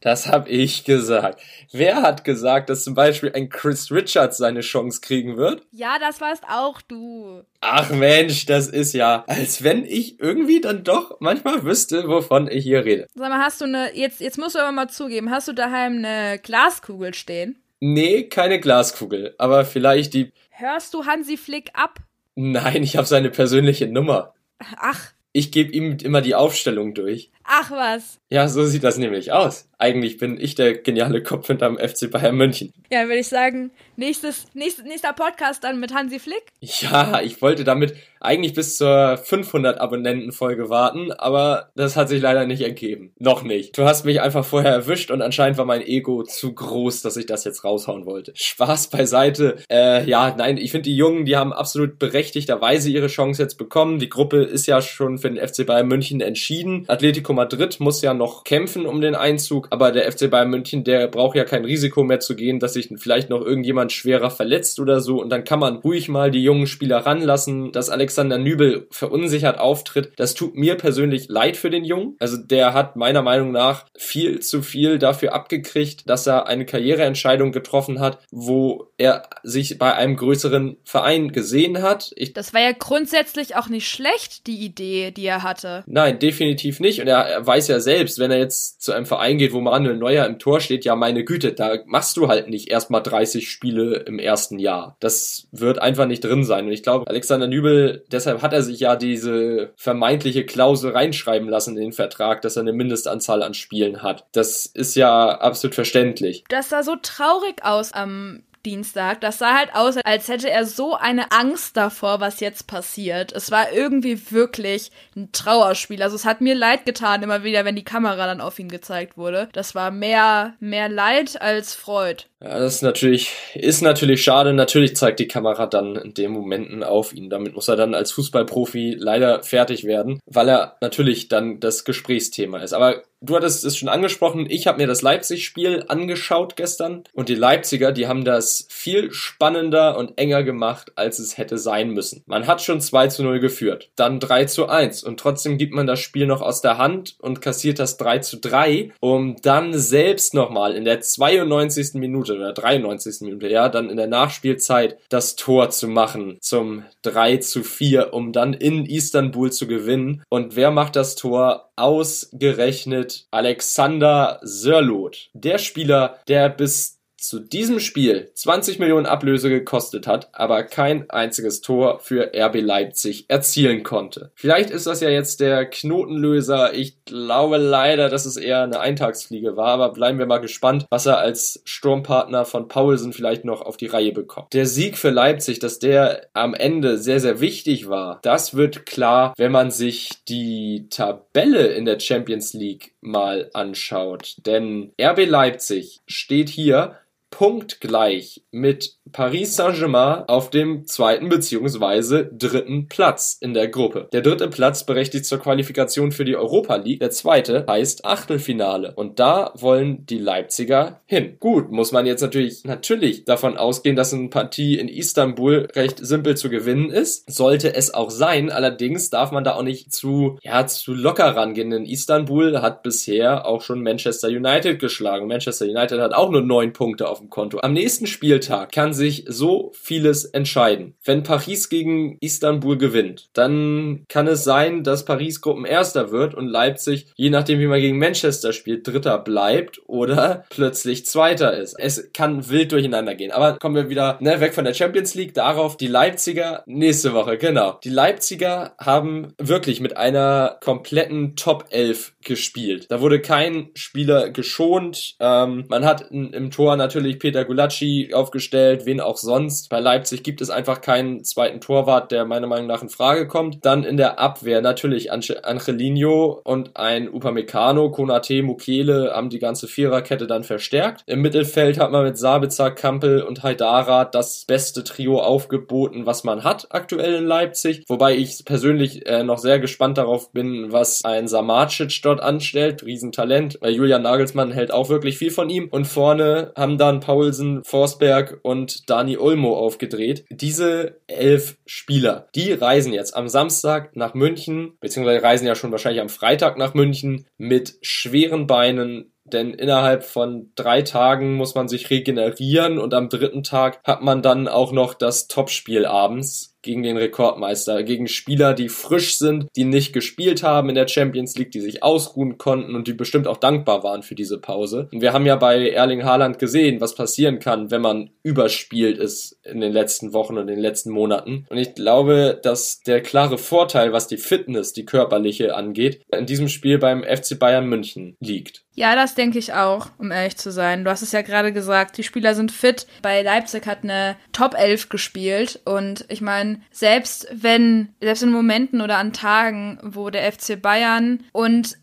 Das hab ich gesagt. Wer hat gesagt, dass zum Beispiel ein Chris Richards seine Chance kriegen wird? Ja, das warst auch du. Ach Mensch, das ist ja, als wenn ich irgendwie dann doch manchmal wüsste, wovon ich hier rede. Sag mal, hast du eine, jetzt, jetzt musst du aber mal zugeben, hast du daheim eine Glaskugel stehen? Nee, keine Glaskugel, aber vielleicht die. Hörst du Hansi Flick ab? Nein, ich habe seine persönliche Nummer. Ach. Ich gebe ihm immer die Aufstellung durch. Ach was. Ja, so sieht das nämlich aus. Eigentlich bin ich der geniale Kopf hinterm FC Bayern München. Ja, würde ich sagen, nächstes, nächst, nächster Podcast dann mit Hansi Flick. Ja, ich wollte damit eigentlich bis zur 500 Abonnenten-Folge warten, aber das hat sich leider nicht ergeben. Noch nicht. Du hast mich einfach vorher erwischt und anscheinend war mein Ego zu groß, dass ich das jetzt raushauen wollte. Spaß beiseite. Äh, ja, nein, ich finde die Jungen, die haben absolut berechtigterweise ihre Chance jetzt bekommen. Die Gruppe ist ja schon für den FC Bayern München entschieden. Atletico Madrid muss ja noch kämpfen um den Einzug, aber der FC Bayern München, der braucht ja kein Risiko mehr zu gehen, dass sich vielleicht noch irgendjemand schwerer verletzt oder so und dann kann man ruhig mal die jungen Spieler ranlassen, dass Alexander Nübel verunsichert auftritt. Das tut mir persönlich leid für den Jungen. Also der hat meiner Meinung nach viel zu viel dafür abgekriegt, dass er eine Karriereentscheidung getroffen hat, wo er sich bei einem größeren Verein gesehen hat. Ich das war ja grundsätzlich auch nicht schlecht, die Idee, die er hatte. Nein, definitiv nicht. Und er er weiß ja selbst, wenn er jetzt zu einem Verein geht, wo Manuel Neuer im Tor steht, ja, meine Güte, da machst du halt nicht erstmal 30 Spiele im ersten Jahr. Das wird einfach nicht drin sein. Und ich glaube, Alexander Nübel, deshalb hat er sich ja diese vermeintliche Klausel reinschreiben lassen in den Vertrag, dass er eine Mindestanzahl an Spielen hat. Das ist ja absolut verständlich. Das sah so traurig aus am Dienstag. Das sah halt aus, als hätte er so eine Angst davor, was jetzt passiert. Es war irgendwie wirklich ein Trauerspiel. Also es hat mir leid getan, immer wieder, wenn die Kamera dann auf ihn gezeigt wurde. Das war mehr, mehr Leid als Freud. Ja, das ist natürlich, ist natürlich schade. Natürlich zeigt die Kamera dann in den Momenten auf ihn. Damit muss er dann als Fußballprofi leider fertig werden, weil er natürlich dann das Gesprächsthema ist. Aber du hattest es schon angesprochen, ich habe mir das Leipzig-Spiel angeschaut gestern und die Leipziger, die haben das viel spannender und enger gemacht, als es hätte sein müssen. Man hat schon 2 zu 0 geführt, dann 3 zu 1 und trotzdem gibt man das Spiel noch aus der Hand und kassiert das 3 zu 3, um dann selbst nochmal in der 92. Minute oder 93. Minute, ja, dann in der Nachspielzeit das Tor zu machen zum 3 zu 4, um dann in Istanbul zu gewinnen. Und wer macht das Tor? Ausgerechnet Alexander Sörloth. Der Spieler, der bis zu diesem Spiel 20 Millionen Ablöse gekostet hat, aber kein einziges Tor für RB Leipzig erzielen konnte. Vielleicht ist das ja jetzt der Knotenlöser. Ich glaube leider, dass es eher eine Eintagsfliege war, aber bleiben wir mal gespannt, was er als Sturmpartner von Paulsen vielleicht noch auf die Reihe bekommt. Der Sieg für Leipzig, dass der am Ende sehr, sehr wichtig war, das wird klar, wenn man sich die Tabelle in der Champions League mal anschaut. Denn RB Leipzig steht hier punktgleich mit Paris Saint-Germain auf dem zweiten bzw. dritten Platz in der Gruppe. Der dritte Platz berechtigt zur Qualifikation für die Europa League. Der zweite heißt Achtelfinale. Und da wollen die Leipziger hin. Gut, muss man jetzt natürlich, natürlich davon ausgehen, dass eine Partie in Istanbul recht simpel zu gewinnen ist. Sollte es auch sein. Allerdings darf man da auch nicht zu, ja, zu locker rangehen. Denn Istanbul hat bisher auch schon Manchester United geschlagen. Manchester United hat auch nur neun Punkte auf dem Konto. Am nächsten Spieltag kann sich sich so vieles entscheiden. Wenn Paris gegen Istanbul gewinnt, dann kann es sein, dass Paris Gruppenerster wird und Leipzig, je nachdem wie man gegen Manchester spielt, Dritter bleibt oder plötzlich Zweiter ist. Es kann wild durcheinander gehen. Aber kommen wir wieder ne, weg von der Champions League darauf. Die Leipziger nächste Woche, genau. Die Leipziger haben wirklich mit einer kompletten Top 11 gespielt. Da wurde kein Spieler geschont. Ähm, man hat im Tor natürlich Peter Gulacsi aufgestellt, wen auch sonst. Bei Leipzig gibt es einfach keinen zweiten Torwart, der meiner Meinung nach in Frage kommt. Dann in der Abwehr natürlich Angelino und ein Upamecano, Konate, Mukele haben die ganze Viererkette dann verstärkt. Im Mittelfeld hat man mit Sabitzer, Kampel und Haidara das beste Trio aufgeboten, was man hat aktuell in Leipzig. Wobei ich persönlich äh, noch sehr gespannt darauf bin, was ein Samacic dort anstellt. Riesentalent. Weil Julian Nagelsmann hält auch wirklich viel von ihm. Und vorne haben dann Paulsen, Forsberg und Dani Olmo aufgedreht. Diese elf Spieler, die reisen jetzt am Samstag nach München, beziehungsweise reisen ja schon wahrscheinlich am Freitag nach München mit schweren Beinen denn innerhalb von drei Tagen muss man sich regenerieren und am dritten Tag hat man dann auch noch das Topspiel abends gegen den Rekordmeister, gegen Spieler, die frisch sind, die nicht gespielt haben in der Champions League, die sich ausruhen konnten und die bestimmt auch dankbar waren für diese Pause. Und wir haben ja bei Erling Haaland gesehen, was passieren kann, wenn man überspielt ist in den letzten Wochen und den letzten Monaten. Und ich glaube, dass der klare Vorteil, was die Fitness, die körperliche angeht, in diesem Spiel beim FC Bayern München liegt. Ja, das denke ich auch, um ehrlich zu sein. Du hast es ja gerade gesagt, die Spieler sind fit. Bei Leipzig hat eine Top 11 gespielt und ich meine, selbst wenn, selbst in Momenten oder an Tagen, wo der FC Bayern und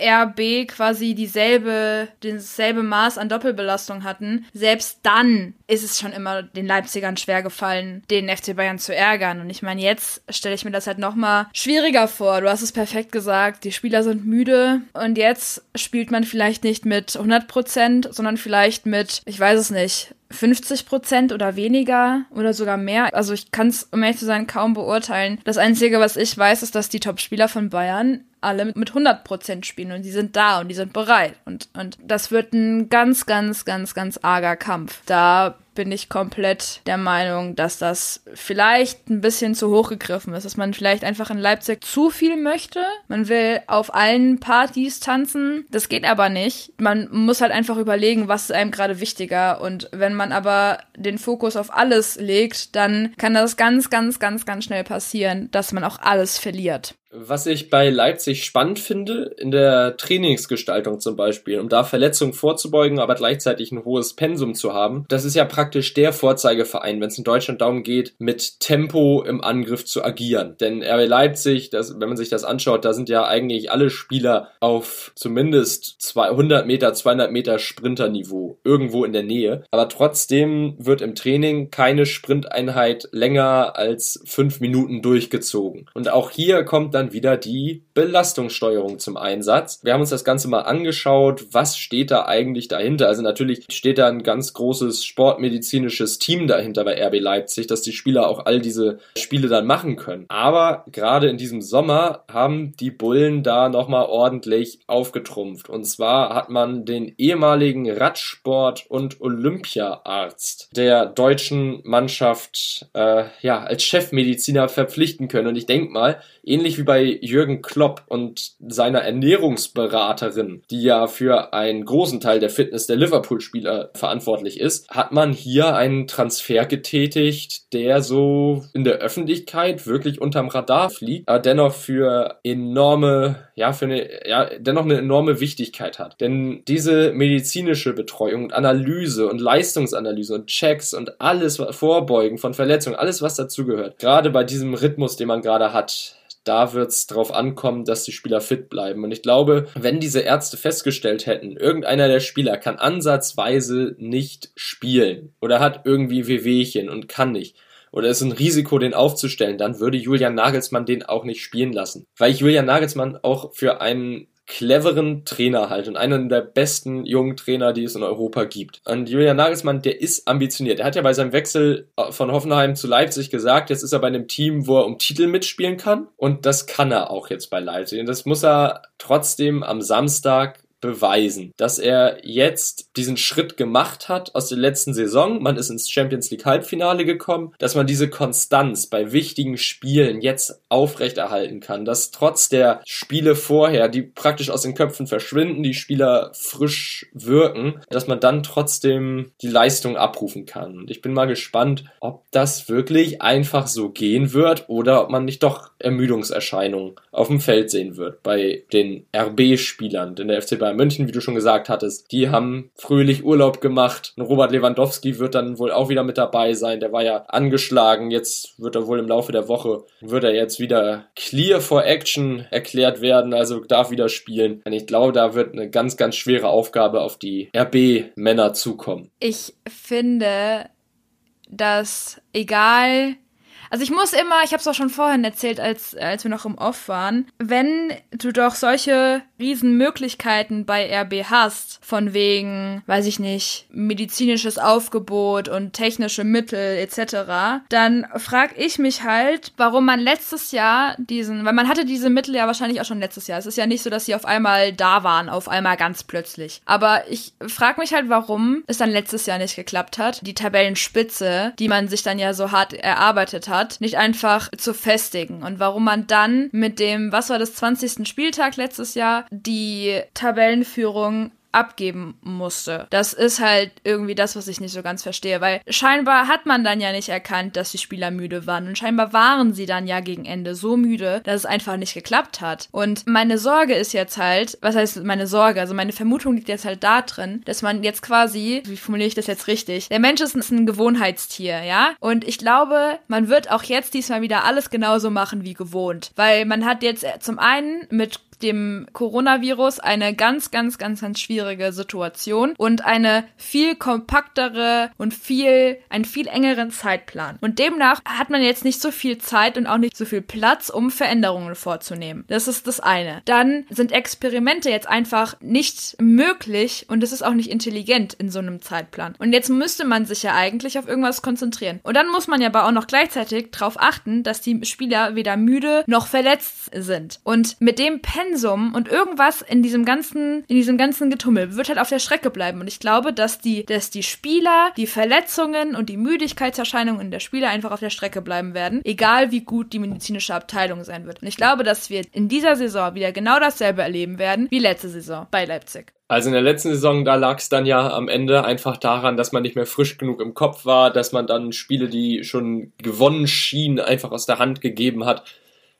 RB quasi dieselbe, dasselbe Maß an Doppelbelastung hatten, selbst dann ist es schon immer den Leipzigern schwer gefallen, den FC Bayern zu ärgern. Und ich meine, jetzt stelle ich mir das halt nochmal schwieriger vor. Du hast es perfekt gesagt, die Spieler sind müde und jetzt spielt man vielleicht nicht mit 100 Prozent, sondern vielleicht mit, ich weiß es nicht, 50 Prozent oder weniger oder sogar mehr. Also ich kann es, um ehrlich zu sein, kaum beurteilen. Das Einzige, was ich weiß, ist, dass die Top-Spieler von Bayern alle mit 100 Prozent spielen und die sind da und die sind bereit. Und, und das wird ein ganz, ganz, ganz, ganz arger Kampf. Da bin ich komplett der Meinung, dass das vielleicht ein bisschen zu hoch gegriffen ist, dass man vielleicht einfach in Leipzig zu viel möchte. Man will auf allen Partys tanzen. Das geht aber nicht. Man muss halt einfach überlegen, was ist einem gerade wichtiger. Und wenn man aber den Fokus auf alles legt, dann kann das ganz, ganz, ganz, ganz schnell passieren, dass man auch alles verliert. Was ich bei Leipzig spannend finde, in der Trainingsgestaltung zum Beispiel, um da Verletzungen vorzubeugen, aber gleichzeitig ein hohes Pensum zu haben, das ist ja praktisch der Vorzeigeverein, wenn es in Deutschland darum geht, mit Tempo im Angriff zu agieren. Denn RB Leipzig, das, wenn man sich das anschaut, da sind ja eigentlich alle Spieler auf zumindest 200 Meter, 200 Meter Sprinterniveau, irgendwo in der Nähe. Aber trotzdem wird im Training keine Sprinteinheit länger als fünf Minuten durchgezogen. Und auch hier kommt dann dann wieder die Belastungssteuerung zum Einsatz. Wir haben uns das Ganze mal angeschaut, was steht da eigentlich dahinter. Also natürlich steht da ein ganz großes sportmedizinisches Team dahinter bei RB Leipzig, dass die Spieler auch all diese Spiele dann machen können. Aber gerade in diesem Sommer haben die Bullen da nochmal ordentlich aufgetrumpft. Und zwar hat man den ehemaligen Radsport- und Olympiaarzt der deutschen Mannschaft äh, ja als Chefmediziner verpflichten können. Und ich denke mal, ähnlich wie bei Jürgen Klopp und seiner Ernährungsberaterin, die ja für einen großen Teil der Fitness der Liverpool-Spieler verantwortlich ist, hat man hier einen Transfer getätigt, der so in der Öffentlichkeit wirklich unterm Radar fliegt, aber dennoch für enorme, ja, für eine, ja, dennoch eine enorme Wichtigkeit hat. Denn diese medizinische Betreuung und Analyse und Leistungsanalyse und Checks und alles, Vorbeugen von Verletzungen, alles was dazugehört, gerade bei diesem Rhythmus, den man gerade hat, da wird es darauf ankommen, dass die Spieler fit bleiben. Und ich glaube, wenn diese Ärzte festgestellt hätten, irgendeiner der Spieler kann ansatzweise nicht spielen oder hat irgendwie Wehwehchen und kann nicht, oder ist ein Risiko, den aufzustellen, dann würde Julian Nagelsmann den auch nicht spielen lassen. Weil ich Julian Nagelsmann auch für einen cleveren Trainer halt und einen der besten jungen Trainer, die es in Europa gibt. Und Julian Nagelsmann, der ist ambitioniert. Er hat ja bei seinem Wechsel äh, von Hoffenheim zu Leipzig gesagt, jetzt ist er bei einem Team, wo er um Titel mitspielen kann. Und das kann er auch jetzt bei Leipzig. Und das muss er trotzdem am Samstag beweisen, dass er jetzt diesen Schritt gemacht hat aus der letzten Saison. Man ist ins Champions League Halbfinale gekommen, dass man diese Konstanz bei wichtigen Spielen jetzt aufrechterhalten kann, dass trotz der Spiele vorher, die praktisch aus den Köpfen verschwinden, die Spieler frisch wirken, dass man dann trotzdem die Leistung abrufen kann. Und ich bin mal gespannt, ob das wirklich einfach so gehen wird oder ob man nicht doch Ermüdungserscheinungen auf dem Feld sehen wird bei den RB-Spielern. Denn der FC Bayern München, wie du schon gesagt hattest, die haben fröhlich Urlaub gemacht. Robert Lewandowski wird dann wohl auch wieder mit dabei sein. Der war ja angeschlagen. Jetzt wird er wohl im Laufe der Woche, wird er jetzt wieder clear for action erklärt werden, also darf wieder spielen. Und ich glaube, da wird eine ganz, ganz schwere Aufgabe auf die RB-Männer zukommen. Ich finde, dass egal also ich muss immer, ich habe es auch schon vorhin erzählt, als, als wir noch im Off waren, wenn du doch solche Riesenmöglichkeiten bei RB hast, von wegen, weiß ich nicht, medizinisches Aufgebot und technische Mittel etc., dann frag ich mich halt, warum man letztes Jahr diesen, weil man hatte diese Mittel ja wahrscheinlich auch schon letztes Jahr. Es ist ja nicht so, dass sie auf einmal da waren, auf einmal ganz plötzlich. Aber ich frag mich halt, warum es dann letztes Jahr nicht geklappt hat, die Tabellenspitze, die man sich dann ja so hart erarbeitet hat, hat, nicht einfach zu festigen und warum man dann mit dem, was war das, 20. Spieltag letztes Jahr, die Tabellenführung abgeben musste. Das ist halt irgendwie das, was ich nicht so ganz verstehe, weil scheinbar hat man dann ja nicht erkannt, dass die Spieler müde waren und scheinbar waren sie dann ja gegen Ende so müde, dass es einfach nicht geklappt hat. Und meine Sorge ist jetzt halt, was heißt meine Sorge? Also meine Vermutung liegt jetzt halt da drin, dass man jetzt quasi, wie formuliere ich das jetzt richtig? Der Mensch ist ein Gewohnheitstier, ja? Und ich glaube, man wird auch jetzt diesmal wieder alles genauso machen wie gewohnt, weil man hat jetzt zum einen mit dem Coronavirus eine ganz, ganz, ganz, ganz schwierige Situation und eine viel kompaktere und viel, einen viel engeren Zeitplan. Und demnach hat man jetzt nicht so viel Zeit und auch nicht so viel Platz, um Veränderungen vorzunehmen. Das ist das eine. Dann sind Experimente jetzt einfach nicht möglich und es ist auch nicht intelligent in so einem Zeitplan. Und jetzt müsste man sich ja eigentlich auf irgendwas konzentrieren. Und dann muss man ja aber auch noch gleichzeitig darauf achten, dass die Spieler weder müde noch verletzt sind. Und mit dem Pen Pensum und irgendwas in diesem ganzen, in diesem ganzen Getummel wird halt auf der Strecke bleiben. Und ich glaube, dass die, dass die Spieler, die Verletzungen und die Müdigkeitserscheinungen der Spieler einfach auf der Strecke bleiben werden, egal wie gut die medizinische Abteilung sein wird. Und ich glaube, dass wir in dieser Saison wieder genau dasselbe erleben werden wie letzte Saison bei Leipzig. Also in der letzten Saison, da lag es dann ja am Ende einfach daran, dass man nicht mehr frisch genug im Kopf war, dass man dann Spiele, die schon gewonnen schienen, einfach aus der Hand gegeben hat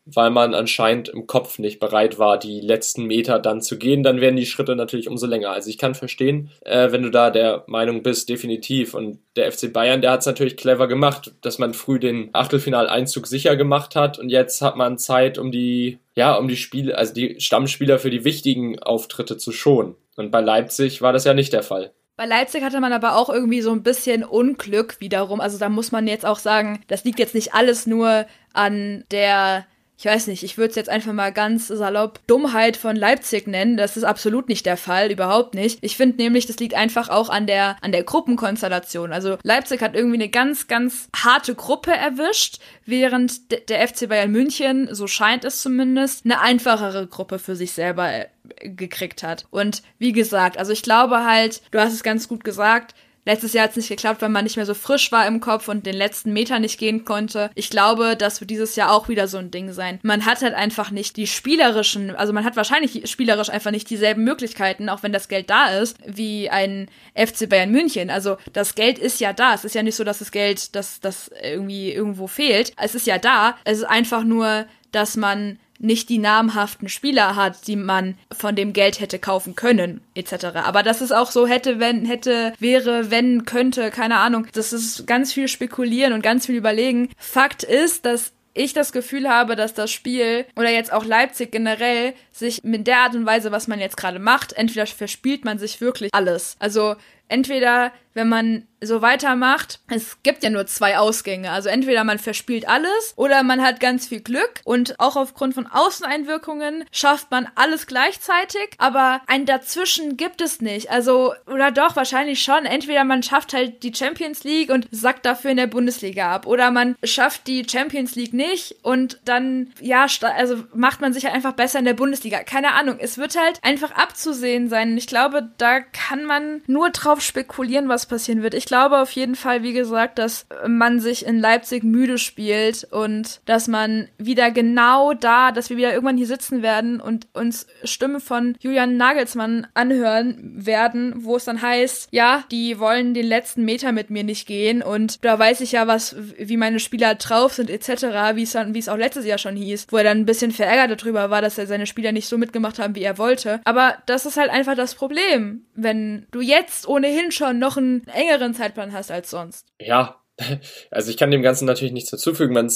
weil man anscheinend im Kopf nicht bereit war, die letzten Meter dann zu gehen, dann werden die Schritte natürlich umso länger. Also ich kann verstehen, äh, wenn du da der Meinung bist, definitiv. Und der FC Bayern, der hat es natürlich clever gemacht, dass man früh den Achtelfinaleinzug sicher gemacht hat und jetzt hat man Zeit, um die, ja, um die Spiele, also die Stammspieler für die wichtigen Auftritte zu schonen. Und bei Leipzig war das ja nicht der Fall. Bei Leipzig hatte man aber auch irgendwie so ein bisschen Unglück wiederum. Also da muss man jetzt auch sagen, das liegt jetzt nicht alles nur an der ich weiß nicht, ich würde es jetzt einfach mal ganz salopp Dummheit von Leipzig nennen. Das ist absolut nicht der Fall, überhaupt nicht. Ich finde nämlich, das liegt einfach auch an der, an der Gruppenkonstellation. Also Leipzig hat irgendwie eine ganz, ganz harte Gruppe erwischt, während der FC Bayern München, so scheint es zumindest, eine einfachere Gruppe für sich selber äh, gekriegt hat. Und wie gesagt, also ich glaube halt, du hast es ganz gut gesagt, Letztes Jahr hat es nicht geklappt, weil man nicht mehr so frisch war im Kopf und den letzten Meter nicht gehen konnte. Ich glaube, das wird dieses Jahr auch wieder so ein Ding sein. Man hat halt einfach nicht die spielerischen, also man hat wahrscheinlich spielerisch einfach nicht dieselben Möglichkeiten, auch wenn das Geld da ist, wie ein FC Bayern München. Also das Geld ist ja da. Es ist ja nicht so, dass das Geld, dass das irgendwie irgendwo fehlt. Es ist ja da. Es ist einfach nur, dass man nicht die namhaften Spieler hat, die man von dem Geld hätte kaufen können, etc. Aber das ist auch so hätte, wenn, hätte, wäre, wenn, könnte, keine Ahnung. Das ist ganz viel spekulieren und ganz viel überlegen. Fakt ist, dass ich das Gefühl habe, dass das Spiel oder jetzt auch Leipzig generell sich mit der Art und Weise, was man jetzt gerade macht, entweder verspielt man sich wirklich alles. Also entweder wenn man so weitermacht, es gibt ja nur zwei Ausgänge. Also entweder man verspielt alles oder man hat ganz viel Glück und auch aufgrund von Außeneinwirkungen schafft man alles gleichzeitig, aber ein Dazwischen gibt es nicht. Also, oder doch, wahrscheinlich schon. Entweder man schafft halt die Champions League und sackt dafür in der Bundesliga ab oder man schafft die Champions League nicht und dann, ja, also macht man sich halt einfach besser in der Bundesliga. Keine Ahnung. Es wird halt einfach abzusehen sein. Ich glaube, da kann man nur drauf spekulieren, was passieren wird. Ich glaube auf jeden Fall, wie gesagt, dass man sich in Leipzig müde spielt und dass man wieder genau da, dass wir wieder irgendwann hier sitzen werden und uns Stimmen von Julian Nagelsmann anhören werden, wo es dann heißt, ja, die wollen den letzten Meter mit mir nicht gehen und da weiß ich ja, was, wie meine Spieler drauf sind, etc., wie es dann, wie es auch letztes Jahr schon hieß, wo er dann ein bisschen verärgert darüber war, dass er seine Spieler nicht so mitgemacht haben, wie er wollte. Aber das ist halt einfach das Problem, wenn du jetzt ohnehin schon noch einen engeren Zeitplan hast als sonst. Ja, also ich kann dem Ganzen natürlich nichts dazufügen. Man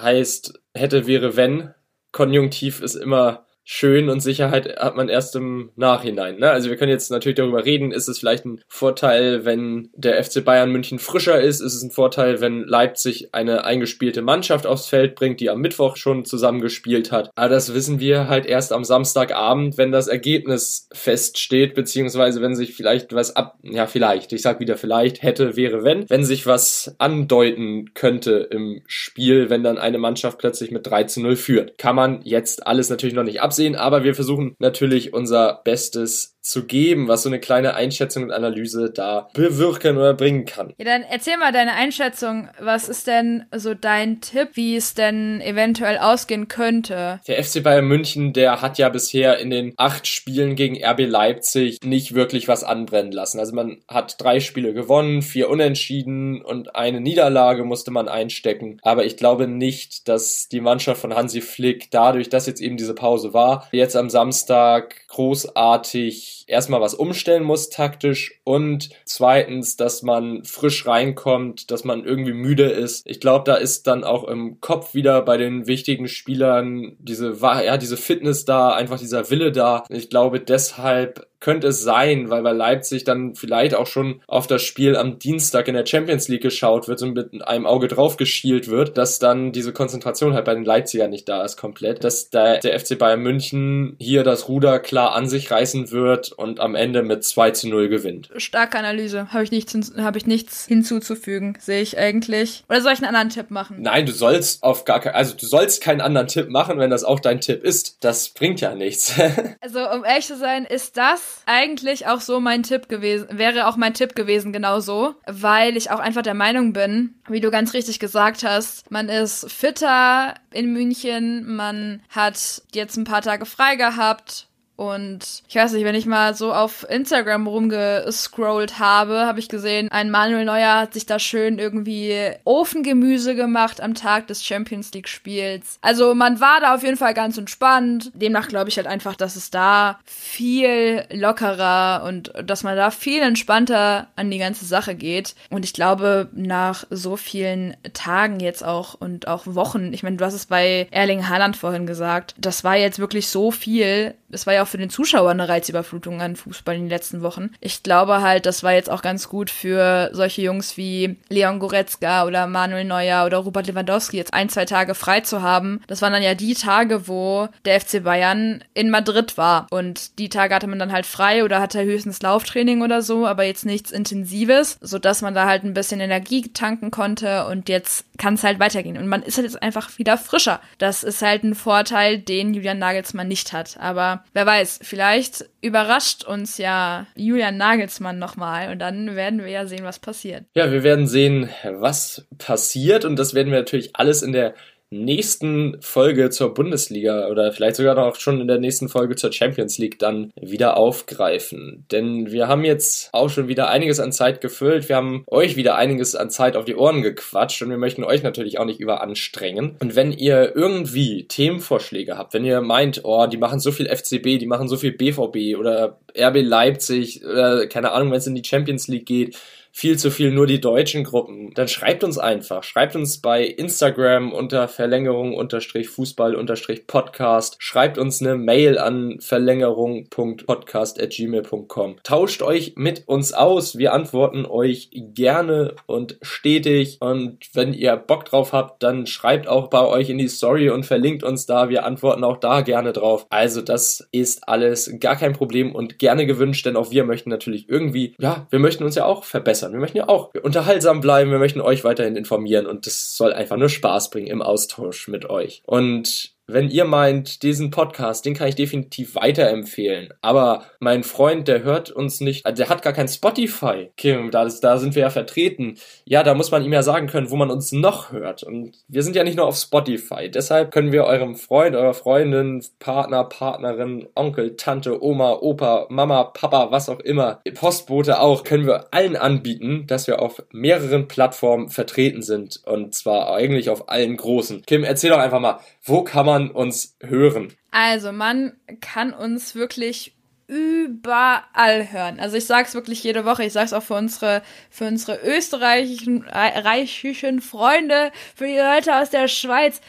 heißt, hätte, wäre, wenn. Konjunktiv ist immer schön und Sicherheit hat man erst im Nachhinein. Ne? Also wir können jetzt natürlich darüber reden, ist es vielleicht ein Vorteil, wenn der FC Bayern München frischer ist, ist es ein Vorteil, wenn Leipzig eine eingespielte Mannschaft aufs Feld bringt, die am Mittwoch schon zusammengespielt hat. Aber das wissen wir halt erst am Samstagabend, wenn das Ergebnis feststeht, beziehungsweise wenn sich vielleicht was ab, ja vielleicht, ich sag wieder vielleicht, hätte, wäre, wenn, wenn sich was andeuten könnte im Spiel, wenn dann eine Mannschaft plötzlich mit 3 zu 0 führt. Kann man jetzt alles natürlich noch nicht absehen absehen, aber wir versuchen natürlich unser Bestes zu geben, was so eine kleine Einschätzung und Analyse da bewirken oder bringen kann. Ja, dann erzähl mal deine Einschätzung. Was ist denn so dein Tipp, wie es denn eventuell ausgehen könnte? Der FC Bayern München, der hat ja bisher in den acht Spielen gegen RB Leipzig nicht wirklich was anbrennen lassen. Also man hat drei Spiele gewonnen, vier Unentschieden und eine Niederlage musste man einstecken. Aber ich glaube nicht, dass die Mannschaft von Hansi Flick dadurch, dass jetzt eben diese Pause war, jetzt am Samstag großartig erstmal was umstellen muss taktisch und zweitens, dass man frisch reinkommt, dass man irgendwie müde ist. Ich glaube, da ist dann auch im Kopf wieder bei den wichtigen Spielern diese, ja, diese Fitness da, einfach dieser Wille da. Ich glaube, deshalb könnte es sein, weil bei Leipzig dann vielleicht auch schon auf das Spiel am Dienstag in der Champions League geschaut wird und mit einem Auge drauf geschielt wird, dass dann diese Konzentration halt bei den Leipzigern nicht da ist komplett, dass der, der FC Bayern München hier das Ruder klar an sich reißen wird und am Ende mit 2 zu 0 gewinnt. Starke Analyse. Habe ich, nichts, hab ich nichts hinzuzufügen, sehe ich eigentlich. Oder soll ich einen anderen Tipp machen? Nein, du sollst auf gar keinen, also du sollst keinen anderen Tipp machen, wenn das auch dein Tipp ist. Das bringt ja nichts. also, um ehrlich zu sein, ist das eigentlich auch so mein Tipp gewesen, wäre auch mein Tipp gewesen, genau so, weil ich auch einfach der Meinung bin, wie du ganz richtig gesagt hast, man ist fitter in München, man hat jetzt ein paar Tage frei gehabt und ich weiß nicht, wenn ich mal so auf Instagram rumgescrollt habe, habe ich gesehen, ein Manuel Neuer hat sich da schön irgendwie Ofengemüse gemacht am Tag des Champions League Spiels. Also man war da auf jeden Fall ganz entspannt. Demnach glaube ich halt einfach, dass es da viel lockerer und dass man da viel entspannter an die ganze Sache geht. Und ich glaube, nach so vielen Tagen jetzt auch und auch Wochen, ich meine, du hast es bei Erling Haaland vorhin gesagt, das war jetzt wirklich so viel. Es war ja für den Zuschauer eine Reizüberflutung an Fußball in den letzten Wochen. Ich glaube halt, das war jetzt auch ganz gut für solche Jungs wie Leon Goretzka oder Manuel Neuer oder Robert Lewandowski jetzt ein, zwei Tage frei zu haben. Das waren dann ja die Tage, wo der FC Bayern in Madrid war. Und die Tage hatte man dann halt frei oder hatte höchstens Lauftraining oder so, aber jetzt nichts Intensives, sodass man da halt ein bisschen Energie tanken konnte und jetzt kann es halt weitergehen. Und man ist halt jetzt einfach wieder frischer. Das ist halt ein Vorteil, den Julian Nagelsmann nicht hat. Aber wer weiß, vielleicht überrascht uns ja Julian Nagelsmann nochmal und dann werden wir ja sehen, was passiert. Ja, wir werden sehen, was passiert und das werden wir natürlich alles in der nächsten Folge zur Bundesliga oder vielleicht sogar noch schon in der nächsten Folge zur Champions League dann wieder aufgreifen. Denn wir haben jetzt auch schon wieder einiges an Zeit gefüllt. Wir haben euch wieder einiges an Zeit auf die Ohren gequatscht und wir möchten euch natürlich auch nicht überanstrengen. Und wenn ihr irgendwie Themenvorschläge habt, wenn ihr meint, oh, die machen so viel FCB, die machen so viel BVB oder RB Leipzig oder keine Ahnung, wenn es in die Champions League geht, viel zu viel nur die deutschen Gruppen, dann schreibt uns einfach. Schreibt uns bei Instagram unter Verlängerung unterstrich Fußball unterstrich Podcast. Schreibt uns eine Mail an verlängerung.podcast.gmail.com. Tauscht euch mit uns aus. Wir antworten euch gerne und stetig. Und wenn ihr Bock drauf habt, dann schreibt auch bei euch in die Story und verlinkt uns da. Wir antworten auch da gerne drauf. Also das ist alles gar kein Problem und gerne gewünscht, denn auch wir möchten natürlich irgendwie, ja, wir möchten uns ja auch verbessern verbessern. Wir möchten ja auch unterhaltsam bleiben, wir möchten euch weiterhin informieren und das soll einfach nur Spaß bringen im Austausch mit euch. Und wenn ihr meint, diesen Podcast, den kann ich definitiv weiterempfehlen. Aber mein Freund, der hört uns nicht, also der hat gar kein Spotify. Kim, da, da sind wir ja vertreten. Ja, da muss man ihm ja sagen können, wo man uns noch hört. Und wir sind ja nicht nur auf Spotify. Deshalb können wir eurem Freund, eurer Freundin, Partner, Partnerin, Onkel, Tante, Oma, Opa, Mama, Papa, was auch immer, Postbote auch, können wir allen anbieten, dass wir auf mehreren Plattformen vertreten sind. Und zwar eigentlich auf allen großen. Kim, erzähl doch einfach mal, wo kann man uns hören? Also, man kann uns wirklich überall hören. Also ich sag's wirklich jede Woche. Ich sag's auch für unsere für unsere österreichischen reichischen Freunde, für die Leute aus der Schweiz.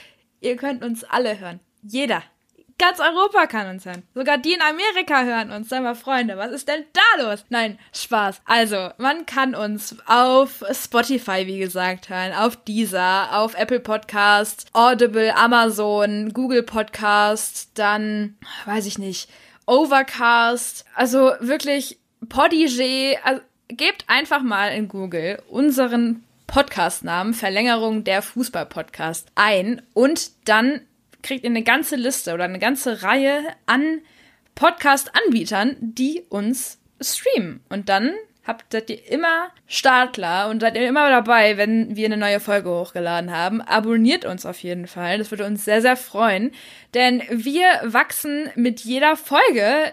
Ihr könnt uns alle hören. Jeder. Ganz Europa kann uns hören. Sogar die in Amerika hören uns. Sag mal, Freunde, was ist denn da los? Nein, Spaß. Also, man kann uns auf Spotify, wie gesagt, hören, auf Deezer, auf Apple Podcast, Audible, Amazon, Google Podcast, dann, weiß ich nicht, Overcast. Also wirklich Podigee. Also, gebt einfach mal in Google unseren Podcastnamen Verlängerung der Fußball-Podcast ein und dann kriegt ihr eine ganze Liste oder eine ganze Reihe an Podcast-Anbietern, die uns streamen. Und dann habt, seid ihr immer Startler und seid ihr immer dabei, wenn wir eine neue Folge hochgeladen haben. Abonniert uns auf jeden Fall. Das würde uns sehr, sehr freuen. Denn wir wachsen mit jeder Folge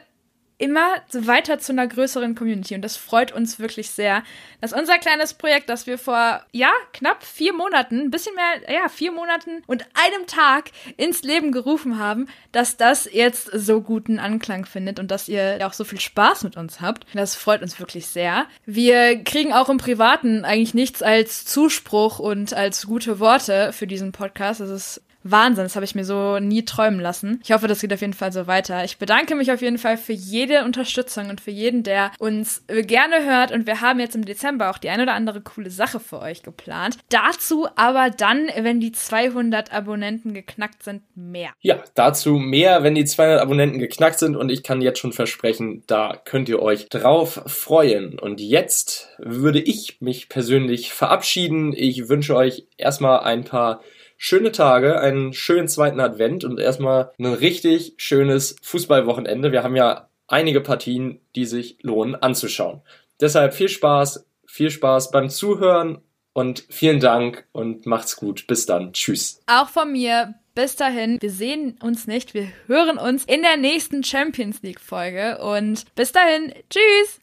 immer weiter zu einer größeren Community und das freut uns wirklich sehr, dass unser kleines Projekt, das wir vor, ja, knapp vier Monaten, ein bisschen mehr, ja, vier Monaten und einem Tag ins Leben gerufen haben, dass das jetzt so guten Anklang findet und dass ihr auch so viel Spaß mit uns habt. Das freut uns wirklich sehr. Wir kriegen auch im Privaten eigentlich nichts als Zuspruch und als gute Worte für diesen Podcast. Das ist Wahnsinn. Das habe ich mir so nie träumen lassen. Ich hoffe, das geht auf jeden Fall so weiter. Ich bedanke mich auf jeden Fall für jede Unterstützung und für jeden, der uns gerne hört. Und wir haben jetzt im Dezember auch die ein oder andere coole Sache für euch geplant. Dazu aber dann, wenn die 200 Abonnenten geknackt sind, mehr. Ja, dazu mehr, wenn die 200 Abonnenten geknackt sind. Und ich kann jetzt schon versprechen, da könnt ihr euch drauf freuen. Und jetzt würde ich mich persönlich verabschieden. Ich wünsche euch erstmal ein paar schöne Tage, einen schönen zweiten Advent und erstmal ein richtig schönes Fußballwochenende. Wir haben ja einige Partien, die sich lohnen anzuschauen. Deshalb viel Spaß, viel Spaß beim Zuhören und vielen Dank und macht's gut. Bis dann. Tschüss. Auch von mir. Bis dahin, wir sehen uns nicht, wir hören uns in der nächsten Champions League Folge und bis dahin, tschüss!